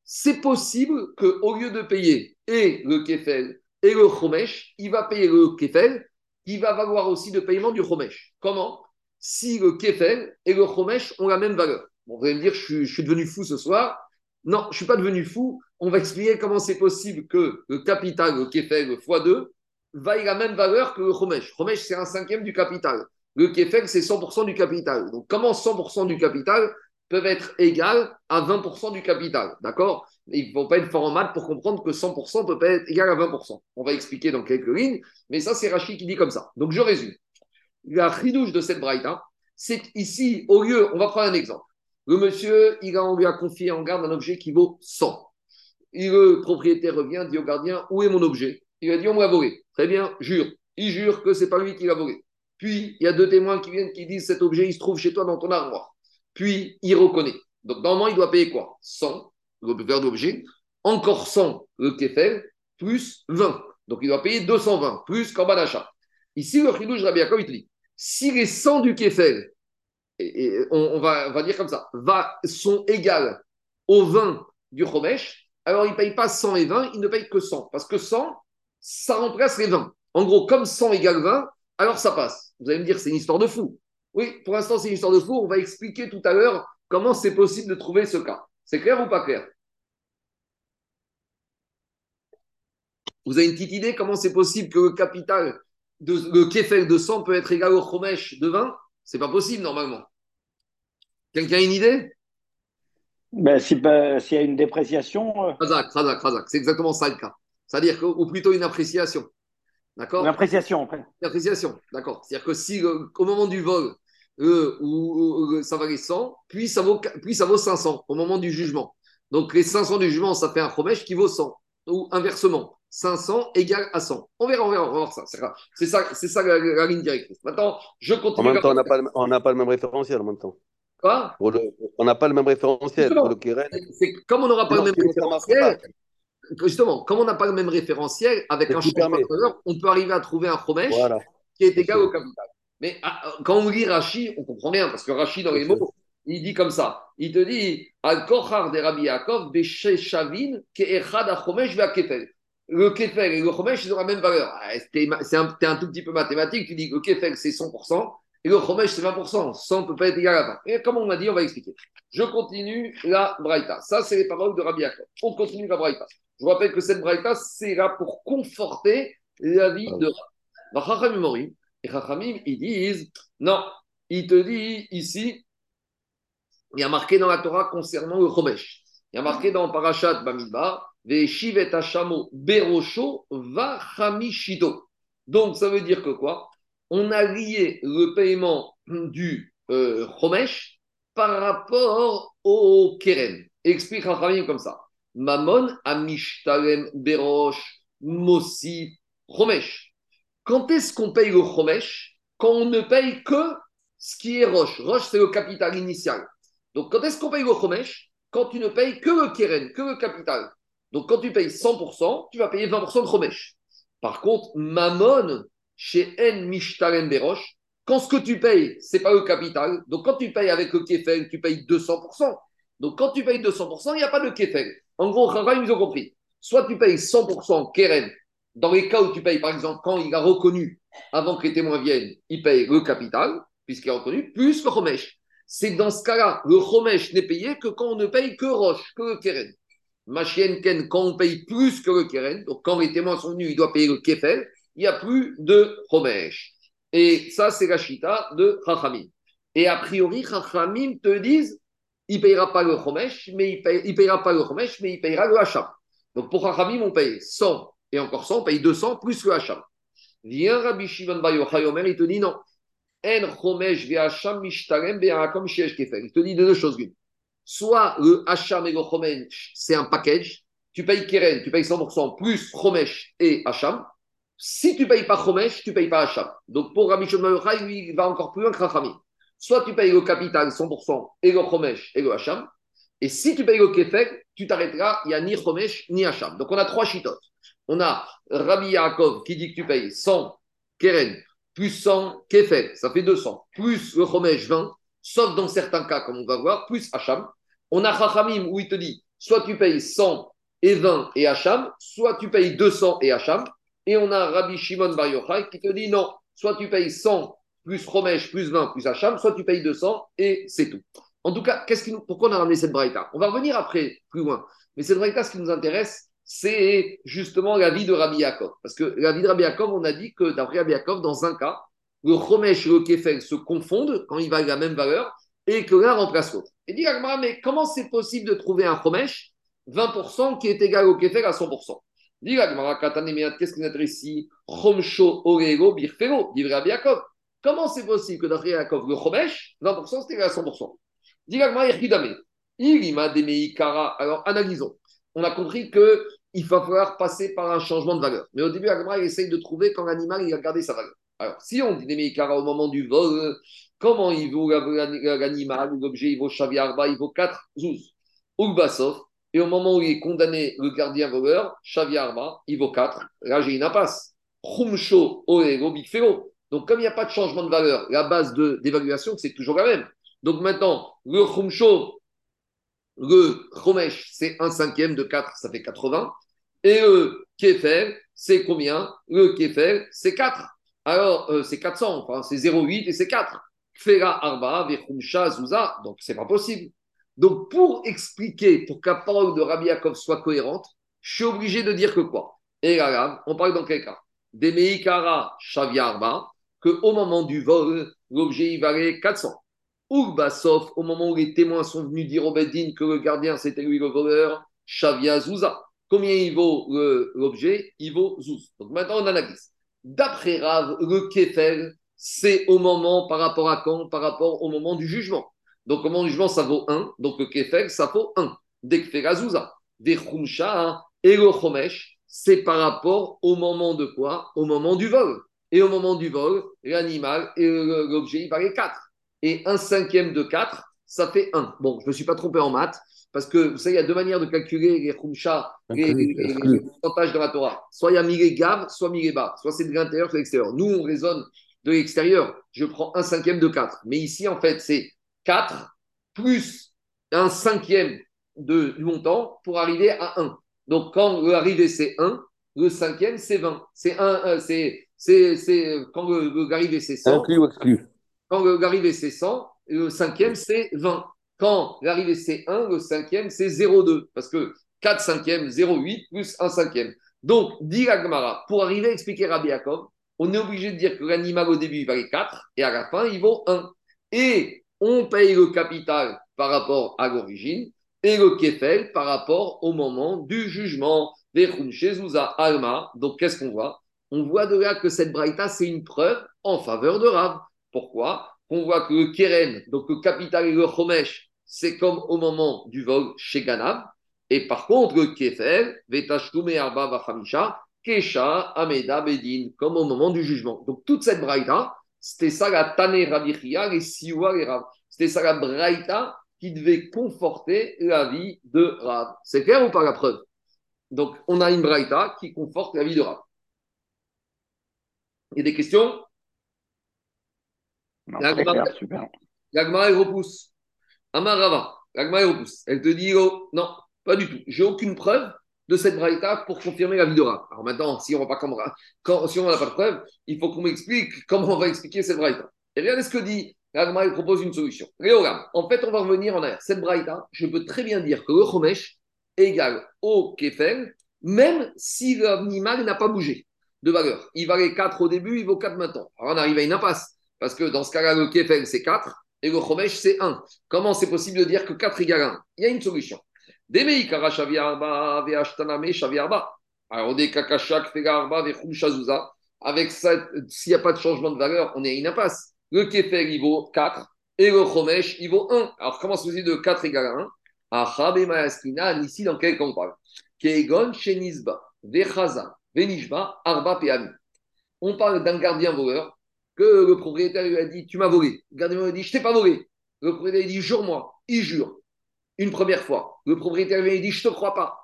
C'est possible qu'au lieu de payer et le kefel et le chomesh, il va payer le kefel, qui va valoir aussi le paiement du chomesh. Comment? Si le kefel et le chomesh ont la même valeur. Bon, vous allez me dire, je suis, je suis devenu fou ce soir. Non, je ne suis pas devenu fou. On va expliquer comment c'est possible que le capital, le kefel, le x2, vaille la même valeur que le chomesh. Chomesh, c'est un cinquième du capital. Le kefel, c'est 100% du capital. Donc, comment 100% du capital peuvent être égales à 20% du capital? D'accord? Il ne faut pas être fort en maths pour comprendre que 100% peut pas être égal à 20%. On va expliquer dans quelques lignes, mais ça, c'est Rachid qui dit comme ça. Donc, je résume. La ridouche de cette braïta, c'est ici, au lieu, on va prendre un exemple. Le monsieur, il a, on lui a confié en garde un objet qui vaut 100. Et le propriétaire revient, dit au gardien, où est mon objet? Il a dit, on me l'a volé. Très bien, jure. Il jure que c'est pas lui qui l'a volé. Puis, il y a deux témoins qui viennent qui disent, cet objet, il se trouve chez toi dans ton armoire. Puis, il reconnaît. Donc, normalement, il doit payer quoi? 100, le valeur d'objet, encore 100, le kefel, plus 20. Donc, il doit payer 220, plus korban d'achat. Ici, le chidouj Rabbi Yaakov, il dit, si les 100 du kefel on, va, dire comme ça, sont égales aux 20 du Chomesh, alors il ne paye pas 100 et 20, il ne paye que 100. Parce que 100, ça remplace les 20. En gros, comme 100 égale 20, alors ça passe. Vous allez me dire, c'est une histoire de fou. Oui, pour l'instant, c'est une histoire de fou. On va expliquer tout à l'heure comment c'est possible de trouver ce cas. C'est clair ou pas clair? Vous avez une petite idée comment c'est possible que le capital, de, le kefel de 100 peut être égal au chomesh de 20 c'est pas possible normalement. Quelqu'un a une idée? Ben, ben, S'il y a une dépréciation. Euh... c'est exactement ça le cas. C'est-à-dire que, ou plutôt une appréciation. D'accord Une appréciation, après. Une appréciation, d'accord. C'est-à-dire que si au moment du vol, euh, où, ça valait 100, puis ça, vaut, puis ça vaut 500 au moment du jugement. Donc les 500 du jugement, ça fait un promèche qui vaut 100. Ou inversement. 500 égale à 100. On verra, on verra, on va voir ça. C'est ça, c'est ça la, ligne directrice. Maintenant, je continue. En même temps, on n'a pas, le même référentiel en même temps. Quoi? On n'a pas le même référentiel pour le Keren. C'est comme on n'aura pas le même référentiel. Justement, comme on n'a pas le même référentiel, avec un champ on peut arriver à trouver un promèche qui est égal au capital. Mais ah, quand on lit Rachi, on comprend bien, parce que Rachi, dans les mots, il dit comme ça. Il te dit Al-Kochar de Rabbi Yaakov, Shavin, Ke'echad Achomesh le Kefel et le Chomesh, ils ont la même valeur. Ah, c'est un, un, tout petit peu mathématique. Tu dis que le Kefel, c'est 100%, et le Chomesh, c'est 20%. 100 ne peut pas être égal à 20. Et comme on m'a dit, on va expliquer. Je continue la Braïta. Ça, c'est les paroles de Rabbi Yaakov. On continue la Braïta. Je vous rappelle que cette Braïta, c'est là pour conforter la vie de Rabbi. Et Chachamim, ils disent, non, il te dit ici, il y a marqué dans la Torah concernant le Chomesh. Il y a marqué dans Parashat Bamidbar, Berosho Donc, ça veut dire que quoi? On a lié le paiement du euh, par rapport au Keren. Explique Rachamim comme ça. Mamon Amishtalem Berosh Mosif Chomesh. Quand est-ce qu'on paye le Chomesh Quand on ne paye que ce qui est Roche? Roche, c'est le capital initial. Donc, quand est-ce qu'on paye le Chomesh Quand tu ne payes que le Keren, que le capital? Donc, quand tu payes 100%, tu vas payer 20% de Chomesh. Par contre, Mammon, chez En Mishtalem Berosh, quand ce que tu payes, ce n'est pas le capital. Donc, quand tu payes avec le Kefel, tu payes 200%. Donc, quand tu payes 200%, il n'y a pas de Kefel. En gros, ils ont compris. Soit tu payes 100% Keren, dans les cas où tu payes, par exemple, quand il a reconnu, avant que les témoins viennent, il paye le capital, puisqu'il a reconnu, plus le Chomesh. C'est dans ce cas-là, le Chomesh n'est payé que quand on ne paye que Roche, que le Keren. Machien Ken, quand on paye plus que le Keren, donc quand les témoins sont venus, il doit payer le Kefel, il n'y a plus de Chomesh. Et ça, c'est la chita de Chachamim. Et a priori, Chachamim te disent, il ne payera pas le Chomesh, mais il, paye, payera pas le Chomesh, mais il payera le Hacham. Donc pour Chachamim, on paye 100 et encore 100, on paye 200 plus le Hacham. Viens Rabbi Shimon Bar Yochai il te dit non. En Chomesh Hacham mishtarem be Kefel. Il te dit deux choses soit le Hacham et le Chomesh, c'est un package. Tu payes Keren, tu payes 100% plus Chomesh et Hacham. Si tu ne payes pas Chomesh, tu ne payes pas Hacham. Donc pour Rabbi Shimon il va encore plus loin que Rachamim. Soit tu payes le capital 100% et le Chomesh et le Hacham. Et si tu payes le Kefek, tu t'arrêteras, il n'y a ni Chomesh ni Hacham. Donc on a trois chitotes. On a Rabbi Yaakov qui dit que tu payes 100 Keren plus 100 Kefek, ça fait 200, plus le Chomesh 20, sauf dans certains cas, comme on va voir, plus Hacham. On a Chachamim où il te dit soit tu payes 100 et 20 et Hacham, soit tu payes 200 et Hacham. Et on a Rabbi Shimon Bar Yochai qui te dit non, soit tu payes 100 plus Chomesh plus 20 plus Hacham, soit tu payes 200 et c'est tout. En tout cas, qu'est-ce qui pourquoi on a ramené cette braïta? On va revenir après plus loin. Mais cette braïta, ce qui nous intéresse, c'est justement la vie de Rabbi Yaakov. Parce que la vie de Rabbi Yaakov, on a dit que d'après Rabbi Yaakov, dans un cas, le Chomesh et le Kefel se confondent quand ils valent la même valeur et que l'un remplace l'autre. Et dit mais comment c'est possible de trouver un Chomesh 20% qui est égal au Kefel à 100% Qu'est-ce nous intéresse ici? Orego Birfero, Yaakov. Comment c'est possible que d'après Yaakov, le Chomesh, 20% c'est égal à 100% Dit il m'a des Alors analysons. On a compris que il va falloir passer par un changement de valeur. Mais au début, Agma, il essaye de trouver quand l'animal il a gardé sa valeur. Alors, si on dit des Meikara au moment du vol, comment il vaut l'animal, l'objet, il vaut Shaviarba, il vaut 4 zouz? Et au moment où il est condamné, le gardien voleur, Shaviarba, il vaut 4. Là, j'ai une impasse. Bigfero. Donc, comme il n'y a pas de changement de valeur, la base d'évaluation, c'est toujours la même. Donc maintenant, le Khumsho, le Chomesh, c'est un cinquième de 4, ça fait 80. Et le Kefer, c'est combien? Le Kefer, c'est 4. Alors, euh, c'est 400, enfin, c'est 0,8 et c'est 4. Fera Arba, Vechumsha, Zouza, donc c'est pas possible. Donc, pour expliquer, pour que la parole de Rabbi soit cohérente, je suis obligé de dire que quoi? Et là, on parle dans quel cas? Des Meikara Shavia Arba, qu'au moment du vol, l'objet il valait 400. Urbasov, au moment où les témoins sont venus dire au Beddin que le gardien c'était lui le voleur, Shavia Zouza. Combien il vaut l'objet? Il vaut Zouz. Donc maintenant on analyse. D'après Rav, le Kefel, c'est au moment par rapport à quand? Par rapport au moment du jugement. Donc au moment du jugement, ça vaut 1. Donc le Kefel, ça vaut 1. Dekfera Zouza. Des Khumsha et le Chomesh, c'est par rapport au moment de quoi? Au moment du vol. Et au moment du vol, l'animal et l'objet, il valait 4 et un cinquième de 4, ça fait 1. Bon, je ne me suis pas trompé en maths, parce que vous savez, il y a deux manières de calculer les khumsha, les, les, pourcentages de la Torah. Soit il y a miré gav, soit miré bas. Soit c'est de l'intérieur, soit de l'extérieur. Nous, on raisonne de l'extérieur. Je prends un cinquième de 4. Mais ici, en fait, c'est 4 plus un cinquième de, du montant pour arriver à 1. Donc, quand l'arrivée, c'est 1, le cinquième, c'est 20. C'est 1, c'est, c'est, quand l'arrivée, c'est 100. Inclus ou exclu quand l'arrivée c'est 100, le cinquième c'est 20. Quand l'arrivée c'est 1, le cinquième c'est 0,2. Parce que 4 cinquièmes, 0,8 plus 1 cinquième. Donc, dit Agmara, pour arriver à expliquer Rabbi Yaakov, on est obligé de dire que l'animal au début il valait 4 et à la fin il vaut 1. Et on paye le capital par rapport à l'origine et le kefel par rapport au moment du jugement. Alma. Donc, qu'est-ce qu'on voit? On voit de là que cette braïta, c'est une preuve en faveur de Rav. Pourquoi? On voit que le Keren, donc le capital et le Chomesh, c'est comme au moment du vol chez Ganav. Et par contre, le Kefer, Vetashtume Arba Vachamisha, Kesha, Ameda, Bedin, comme au moment du jugement. Donc toute cette braïta, c'était ça la Tane Rabichia, les Siwa, les Rav. C'était ça la braïta qui devait conforter la vie de Rav. C'est clair ou pas la preuve? Donc on a une braïta qui conforte la vie de Rav. Il y a des questions? L'agma, elle repousse. Amarava, l'agma, elle repousse. Elle te dit, oh, non, pas du tout. J'ai aucune preuve de cette braïta pour confirmer la vie de Rav. Alors maintenant, si on n'a pas, si pas de preuve, il faut qu'on m'explique comment on va expliquer cette braïta. Et regardez ce que dit l'agma, elle propose une solution. En fait, on va revenir en arrière. Cette braïta, je peux très bien dire que le chomesh égale au kefel, même si l'animal n'a pas bougé de valeur. Il valait 4 au début, il vaut 4 maintenant. Alors on arrive à une impasse. Parce que dans ce cas-là, le Kefel, c'est 4 et le Chomesh, c'est 1. Comment c'est possible de dire que 4 égale 1 Il y a une solution. Alors, on dit Kakashak, Fegarba, Vechum. Avec ça, s'il n'y a pas de changement de valeur, on est à une impasse. Le Kefel, il vaut 4 et le Chomesh, il vaut 1. Alors, comment c'est possible de 4 égale 1 Achabe Maaskina, ici, dans quel cas on parle? Kegon, Shenizba, Vechaza, Venishba, Arba, Peami. On parle d'un gardien voleur que le propriétaire lui a dit Tu m'as volé. Le gardien lui a dit Je t'ai pas volé. Le propriétaire lui a dit Jure-moi. Il jure. Une première fois. Le propriétaire lui a dit Je te crois pas.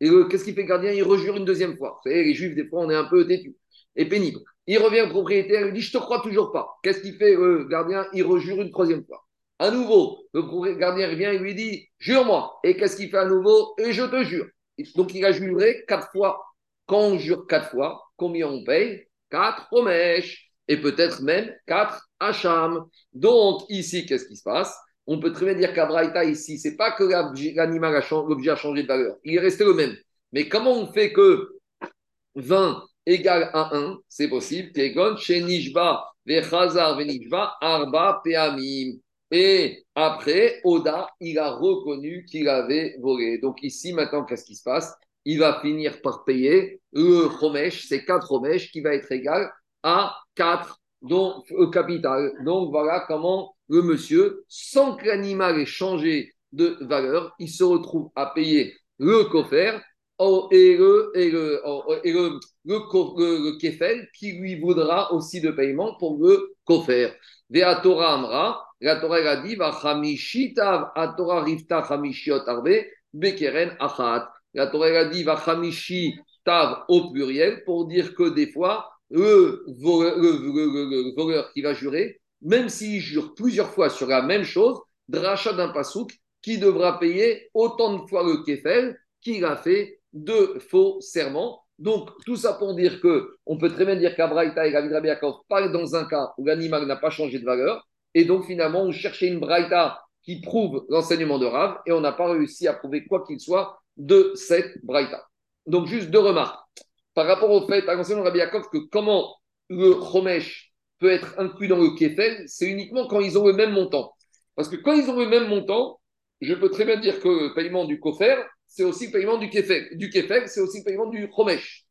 Et qu'est-ce qu'il fait gardien? Il rejure une deuxième fois. Vous savez, les juifs, des fois, on est un peu têtus et pénible. Il revient au propriétaire, il dit Je te crois toujours pas. Qu'est-ce qu'il fait gardien? Il rejure une troisième fois. À nouveau, le gardien revient et lui dit Jure-moi. Et qu'est-ce qu'il fait à nouveau? Et je te jure. Donc il a juré quatre fois. Quand on jure quatre fois, combien on paye? Quatre promèches. Et peut-être même quatre hacham. Donc ici, qu'est-ce qui se passe? On peut très bien dire qu'à ici, c'est pas que l'animal l'objet a changé de valeur. Il est resté le même. Mais comment on fait que 20 égale à 1 C'est possible. Vechazar, Arba. Et après, Oda, il a reconnu qu'il avait volé. Donc ici, maintenant, qu'est-ce qui se passe? Il va finir par payer le Chomesh, c'est 4 Chomesh, qui va être égal à 4 donc, au capital. Donc voilà comment le monsieur, sans que l'animal ait changé de valeur, il se retrouve à payer le coffre et le, et le, et le, le, kefel qui lui voudra aussi de paiement pour le kofer. Vea Torah Amra, la Torah a dit, va chamishitav a Torah rifta chamishiot arbe, bekeren achat. La Torah a dit, va tav au pluriel pour dire que des fois, le, voleur qui va jurer, même s'il jure plusieurs fois sur la même chose, dracha d'un pasouk, qui devra payer autant de fois le kefel qu'il a fait de faux serments. Donc, tout ça pour dire que on peut très bien dire qu'Abraïta et Rabbi Yaakov parlent dans un cas où l'animal n'a pas changé de valeur. Et donc, finalement, on cherchait une Braïta qui prouve l'enseignement de Rav et on n'a pas réussi à prouver quoi qu'il soit de cette Braïta. Donc, juste deux remarques. Par rapport au fait, à l'enseignement de Rabbi Yaakov, que comment le Chomesh peut être inclus dans le Kefel, c'est uniquement quand ils ont le même montant. Parce que quand ils ont le même montant, je peux très bien dire que le paiement du Kofer, c'est aussi le paiement du Kefek. Du Kefek, c'est aussi le paiement du Chomesh.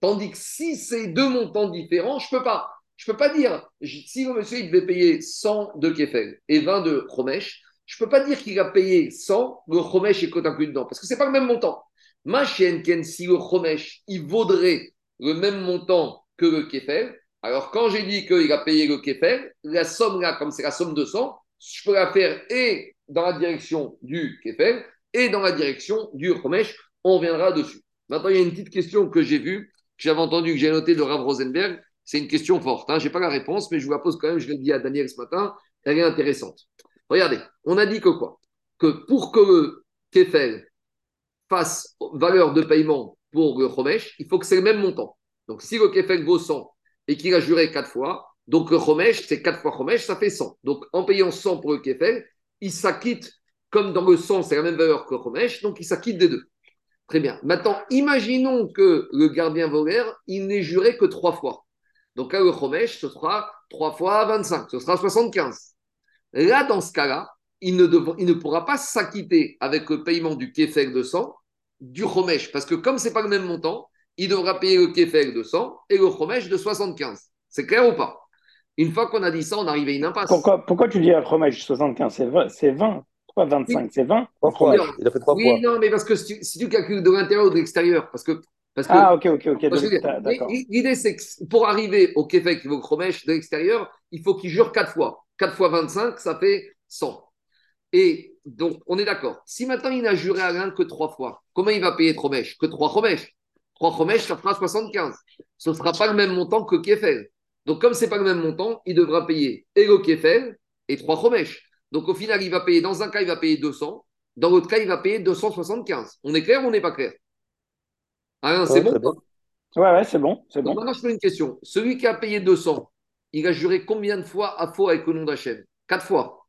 Tandis que si c'est deux montants différents, je ne peux pas. Je peux pas dire, si le monsieur il devait payer 100 de Kefel et 20 de Chomesh, je ne peux pas dire qu'il a payé 100, le Chomesh est côté inclus dedans, parce que ce n'est pas le même montant. Ma chienne, si le Chomesh, il vaudrait le même montant que le Kefel, alors quand j'ai dit qu'il a payé le Kefel, la somme là, comme c'est la somme de 100, je peux la faire et dans la direction du Kefel et dans la direction du Romesh. On reviendra dessus. Maintenant, il y a une petite question que j'ai vue, que j'avais entendu, que j'ai notée de Rav Rosenberg. C'est une question forte. Hein. Je n'ai pas la réponse, mais je vous la pose quand même. Je l'ai dit à Daniel ce matin. Elle est intéressante. Regardez, on a dit que quoi? Que pour que le Kefel fasse valeur de paiement pour le Romesh, il faut que c'est le même montant. Donc, si le Kefel vaut 100 et qu'il a juré 4 fois, donc Romesh, c'est 4 fois Romesh, ça fait 100. Donc, en payant 100 pour le Kefel, il s'acquitte comme dans le sang, c'est la même valeur que Romesh, donc il s'acquitte des deux. Très bien. Maintenant, imaginons que le gardien voleur, il n'ait juré que trois fois. Donc là, le Romesh, ce sera trois fois 25, ce sera 75. Là, dans ce cas-là, il ne, pourra pas s'acquitter avec le paiement du Kefek de 100 du Romesh, parce que comme ce n'est pas le même montant, il devra payer le Kefek de 100 et le Romesh de 75. C'est clair ou pas? Une fois qu'on a dit ça, on arrive à une impasse. Pourquoi, pourquoi tu dis Romesh 75 C'est 20. 25 C'est 20 fois. Il a fait trois oui, fois. non, mais parce que si tu, calcules de l'intérieur ou de l'extérieur, parce que. Parce que ah, ok, ok, ok. L'idée, c'est que pour arriver au Québec, il faut Chromesh de l'extérieur, il faut qu'il jure 4 fois. 4 fois 25, ça fait 100. Et donc, on est d'accord. Si maintenant il n'a juré à rien que 3 fois, comment il va payer Chromesh Que 3 Chromesh. 3 Chromesh, ça fera 75. Ce ne sera pas le même montant que Kefel. Donc, comme ce n'est pas le même montant, il devra payer et le Kefel et 3 Chromesh. Donc au final, il va payer, dans un cas, il va payer 200, dans l'autre cas, il va payer 275. On est clair ou on n'est pas clair? Ah, c'est bon, bon Ouais, ouais, c'est bon. C'est bon. Maintenant, je fais une question. Celui qui a payé 200, il a juré combien de fois à faux avec le nom d'Hachem? Quatre fois.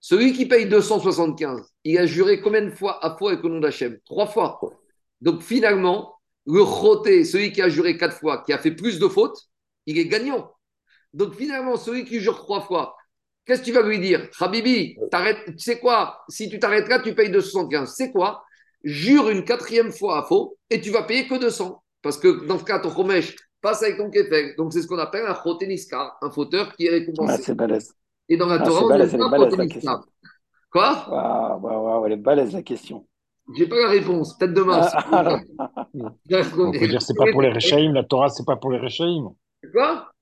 Celui qui paye 275, il a juré combien de fois à faux avec le nom d'Hachem? Trois fois. Donc finalement, le choté, celui qui a juré quatre fois, qui a fait plus de fautes, il est gagnant. Donc finalement, celui qui jure trois fois, Qu'est-ce que tu vas lui dire? Habibi, tu sais quoi? Si tu t'arrêtes là, tu payes 275. C'est quoi? Jure une quatrième fois à faux et tu vas payer que 200. Parce que dans ce cas, ton chomesh passe avec ton kefek. Donc c'est ce qu'on appelle un choteniskar, un fauteur qui est récompensé. Ah, c'est balèze. Et dans la ah, Torah, on balèze, la question. Quoi? Waouh, waouh, waouh, elle est balèze la question. J'ai pas la réponse. Peut-être demain. on peut dire c'est pas pour les Rechaïm. La Torah, c'est pas pour les Rechaïm. Quoi?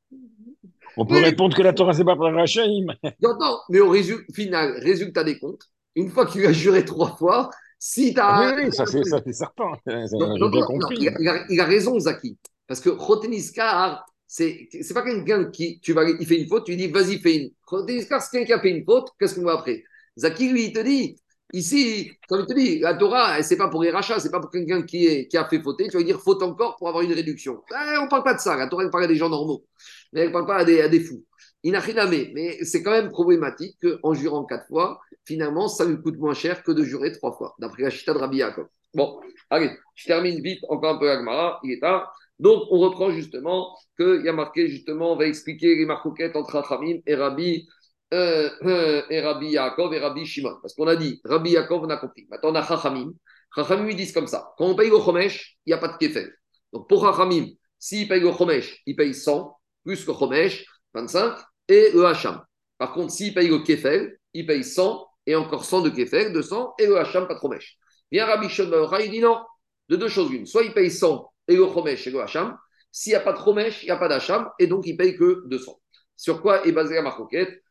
On peut répondre que la Torah, c'est pas pour Rachaim. J'entends, mais au résu- final, résultat des comptes, une fois que tu as juré trois fois, si tu as. Oui, oui, ça c'est ça, c'est certain. Donc, J'ai donc, bien non, compris. il, a, il a- il a raison, Zaki. Parce que Roteniskar, c'est c'est pas quelqu'un qui, tu vas, il fait une faute, tu lui dis, vas-y, fais une. Roteniskar, c'est quelqu'un qui a fait une faute, qu'est-ce qu'on va après? Zaki, lui, il te dit, ici, comme il te dit, la Torah, c'est pas pour les rachats, c'est pas pour quelqu'un qui, a fait fauter, tu vas dire faute encore pour avoir une réduction. Eh, on parle pas de ça, la Torah, elle parle à des gens normaux, mais elle parle pas à des, à des fous. Inachiname, mais c'est quand même problématique qu'en jurant quatre fois, finalement, ça lui coûte moins cher que de jurer trois fois, d'après la chita de Rabbi Yaakov. Bon, allez, je termine vite encore un peu Agmara, il est tard. Donc, on reprend justement qu'il y a marqué, justement, on va expliquer les marcoquettes entre Achamim et Rabbi, euh, euh, et Rabbi Yaakov et Rabbi Shimon. Parce qu'on a dit, Rabbi Yaakov, on a compris. Maintenant, on a Chachamim. Chachamim, ils disent comme ça. Quand on paye le Chomesh, il n'y a pas de Kefel. Donc, pour Chachamim, s'il paye le Chomesh, il paye 100, plus le Chomesh, 25, et le Hacham. Par contre, s'il paye le Kefel, il paye 100, et encore 100 de Kefel, 200, et le Hacham, pas de Chomesh. Bien, Rabbi Shimon Ben il dit non. De deux choses une. Soit il paye 100 et le Chomesh et le Hacham. S'il n'y a pas de Chomesh, il n'y a pas d'Hacham, et donc il paye que 200. Sur quoi est basée la marcoquette?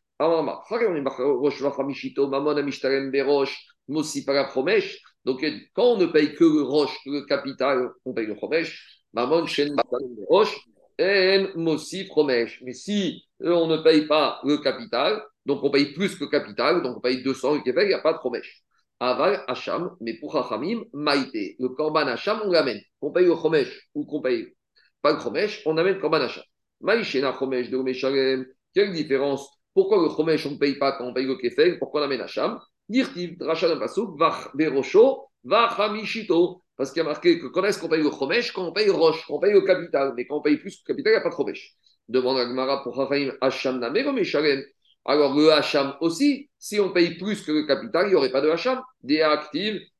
Donc, quand on ne paye que le roche, le capital, on paye le. Mamon shen roche. Mais si on ne paye pas le capital, donc on paye plus que le capital, donc on paye 200 et il n'y a pas de chomesh. Aval Hacham, mais pour Hachamim, Maïté. Le korban Hacham, on l'amène. Qu'on paye le chomesh ou qu'on paye pas le chomesh, on amène le korban Hacham. Maïchena chomesh de. Quelle différence Pourquoi le chomesh, on ne paye pas quand on paye le kefel Pourquoi on amène Hacham? Berosho, Vachamishito. Parce qu'il y a marqué que quand est-ce qu'on paye le chomesh? Quand on paye roche, quand on paye le capital. Mais quand on paye plus que le capital, il n'y a pas de chomesh. Demande à Gmara pour Hacham Hacham Omeshalem. Alors le Hacham aussi, si on paye plus que le capital, il n'y aurait pas de Hacham. Des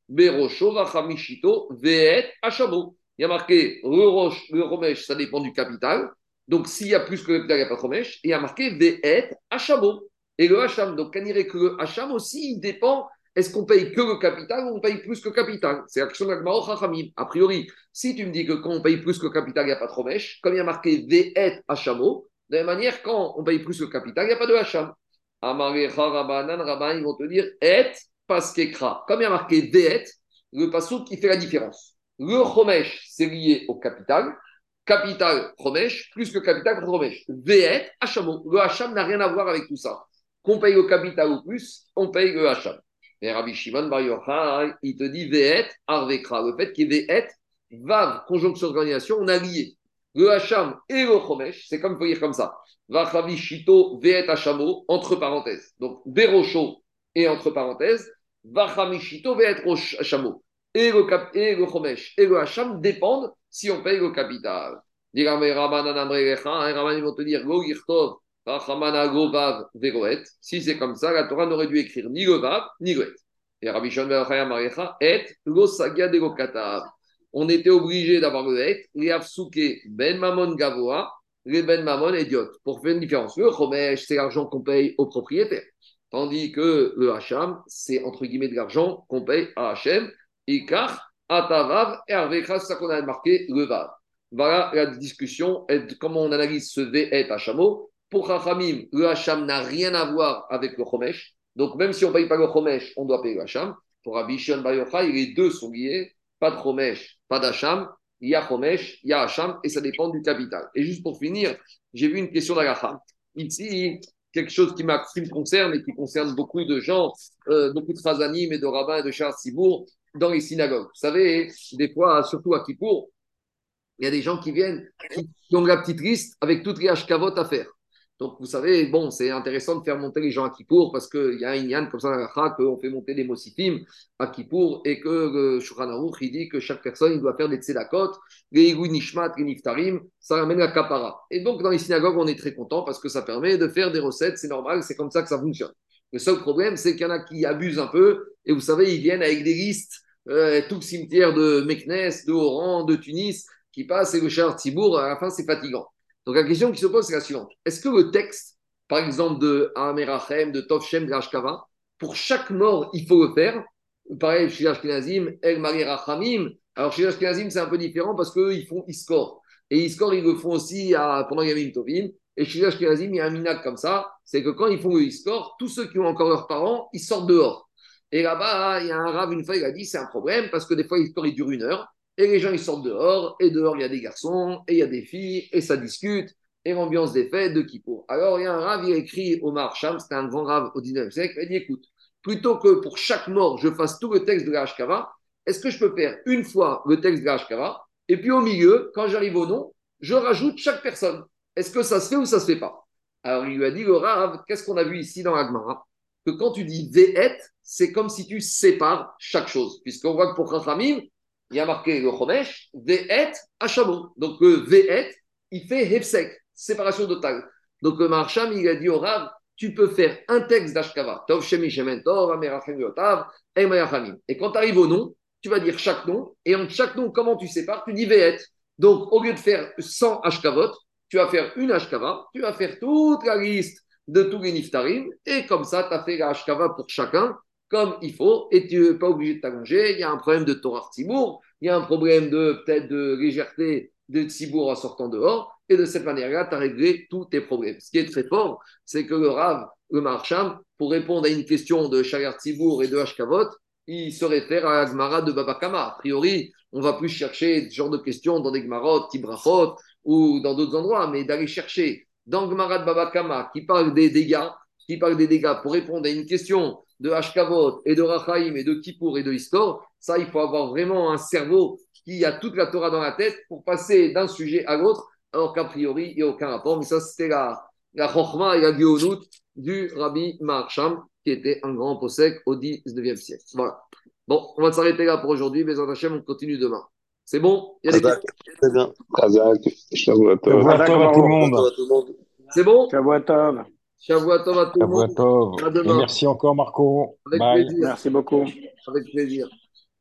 Berosho, Vachamishito, Veet, Hachamo. Il y a marqué le roche, le ça dépend du capital. Donc s'il y a plus que le capital, il n'y a pas de romesh. Et il y a marqué Veet, Hachamo. Et le Hacham, donc on dirait que le Hacham aussi, il dépend. Est-ce qu'on paye que le capital ou on paye plus que le capital? C'est l'action la Chachamim. A priori, si tu me dis que quand on paye plus que le capital, il n'y a pas de romesh, comme il y a marqué Veet, Hachamo, de la même manière, quand on paye plus que le capital, il n'y a pas de Hacham. Amarecha Rabanan, Rabban, ils vont te dire Et Paskekra. Comme il y a marqué Veet, le pasouk qui fait la différence. Le Chomesh, c'est lié au capital. Capital, Chomesh, plus que capital, Chomesh. Veet, Hachamo. Le Hacham n'a rien à voir avec tout ça. Qu'on paye le capital ou plus, on paye le Hacham. Et Rabbi Shimon Bar il te dit Veet, Arvekra. Le fait qu'il y ait Veet, Vav, conjonction d'organisation, on a lié le Hacham et le Chomesh, c'est comme il faut dire comme ça. Vachavi Shito Veet Hachamo, entre parenthèses. Donc, Berosho et entre parenthèses, Vachami Shito Veet Hachamo. Et le, et le et le Hacham dépendent si on paye le capital. Si c'est comme ça, la Torah n'aurait dû écrire ni le Vav, ni le Et. Et Et on était obligé d'avoir le afsouké ben mamon gavoa, ben mamon idiote, pour faire une différence. Le chomesh, c'est l'argent qu'on paye au propriétaire. Tandis que le hacham, c'est entre guillemets de l'argent qu'on paye à Hachem, ikar, atavav, et arvekra, c'est ça qu'on a marqué, le vav. Voilà la discussion, comment on analyse ce v et hachamo. Pour Chachamim, le hacham n'a rien à voir avec le chomesh. Donc même si on ne paye pas le chomesh, on doit payer le hacham. Pour Rabbi Shimon Bar Yochai, les deux sont liés pas de Chomesh, pas d'Hacham, il y a Chomesh, il y a Hacham, et ça dépend du capital. Et juste pour finir, j'ai vu une question d'Agacha. Ici, quelque chose qui, qui me concerne et qui concerne beaucoup de gens, euh, beaucoup de Chazanim et de rabbins et de Charles Sibourg dans les synagogues. Vous savez, des fois, surtout à Kippour, il y a des gens qui viennent, qui ont la petite liste avec toutes les hashkavot à faire. Donc, vous savez, bon, c'est intéressant de faire monter les gens à Kippour parce qu'il y a un yann comme ça, qu'on fait monter des mosifim à Kippour et que le Shulchan Aruch, il dit que chaque personne, il doit faire des tzedakot, les nishmat, les niftarim, ça ramène la kapara. Et donc, dans les synagogues, on est très content parce que ça permet de faire des recettes, c'est normal, c'est comme ça que ça fonctionne. Le seul problème, c'est qu'il y en a qui abusent un peu et vous savez, ils viennent avec des listes, euh, tout le cimetière de Meknes, de Oran, de Tunis, qui passe et le Shahar Tibour, à la fin, c'est fatigant. Donc la question qui se pose, c'est la suivante. Est-ce que le texte, par exemple, de Amerachem, de Tovshem, de Hashkava, pour chaque mort, il faut le faire? Pareil, chez Ashkenazim, El Mari Rachamim. Alors chez Ashkenazim, c'est un peu différent parce qu'eux, ils font Iskor. Et Iskor, ils le font aussi à, pendant Yamim Tovim. Et chez les Ashkenazim, il y a un minag comme ça, c'est que quand ils font le Iskor, tous ceux qui ont encore leurs parents, ils sortent dehors. Et là-bas, il y a un rave, une fois, il a dit, c'est un problème, parce que des fois, l'Iskor, il dure une heure, et les gens, ils sortent dehors, et dehors, il y a des garçons, et il y a des filles, et ça discute, et l'ambiance des fêtes de Kippour. Alors, il y a un rave, il a écrit Omar Sham, c'était un grand rave au 19e siècle, il a dit, écoute, plutôt que pour chaque mort, je fasse tout le texte de la Hashkava, est-ce que je peux faire une fois le texte de la Hashkava, et puis au milieu, quand j'arrive au nom, je rajoute chaque personne Est-ce que ça se fait ou ça se fait pas? Alors, il lui a dit, le rave, qu'est-ce qu'on a vu ici dans l'Agmara Que quand tu dis Ve'et, c'est comme si tu sépares chaque chose, puisqu'on voit que pour Chachamim, il y a marqué le Chomesh, Ve'et, Hachamo. Donc, le Ve'et, il fait Hefsek, séparation totale. Donc, le Marcham, il a dit au Rav, tu peux faire un texte d'Ashkava, Tov Shemi Yotav. Et quand tu arrives au nom, tu vas dire chaque nom, et entre chaque nom, comment tu sépares Tu dis Ve'et. Donc, au lieu de faire 100 Ashkavot, tu vas faire une Ashkava, tu vas faire toute la liste de tous les Niftarim, et comme ça, tu as fait la Ashkava pour chacun, comme il faut, et tu n'es pas obligé de t'allonger. Il y a un problème de Torah Tzibour, il y a un problème de peut-être de légèreté de Tzibour en sortant dehors, et de cette manière-là, tu as réglé tous tes problèmes. Ce qui est très fort, c'est que le Rav, le Marcham, pour répondre à une question de Shagar Tzibour et de Hashkavot, il se réfère à la Gemara de Babakama. A priori, on va plus chercher ce genre de questions dans des Gemarot, Tibrachot ou dans d'autres endroits, mais d'aller chercher dans Gemara de Babakama qui parle des dégâts, qui parle des dégâts pour répondre à une question de Hashkavot et de Rachaim et de Kippour et de Histor, ça, il faut avoir vraiment un cerveau qui a toute la Torah dans la tête pour passer d'un sujet à l'autre, alors qu'a priori, il n'y a aucun rapport. Mais ça, c'était la, la Chochma et la Gionut du Rabbi Marsham, qui était un grand possèque au 19e siècle. Voilà. Bon, on va s'arrêter là pour aujourd'hui, mais en on continue demain. C'est bon? Il y a des questions? Très bien. Shavuotov à tout le monde. C'est bon? Shavuotov. Shavuotov à tout le monde. À Et merci encore, Marco. Avec Bye. plaisir. Merci beaucoup. Avec plaisir.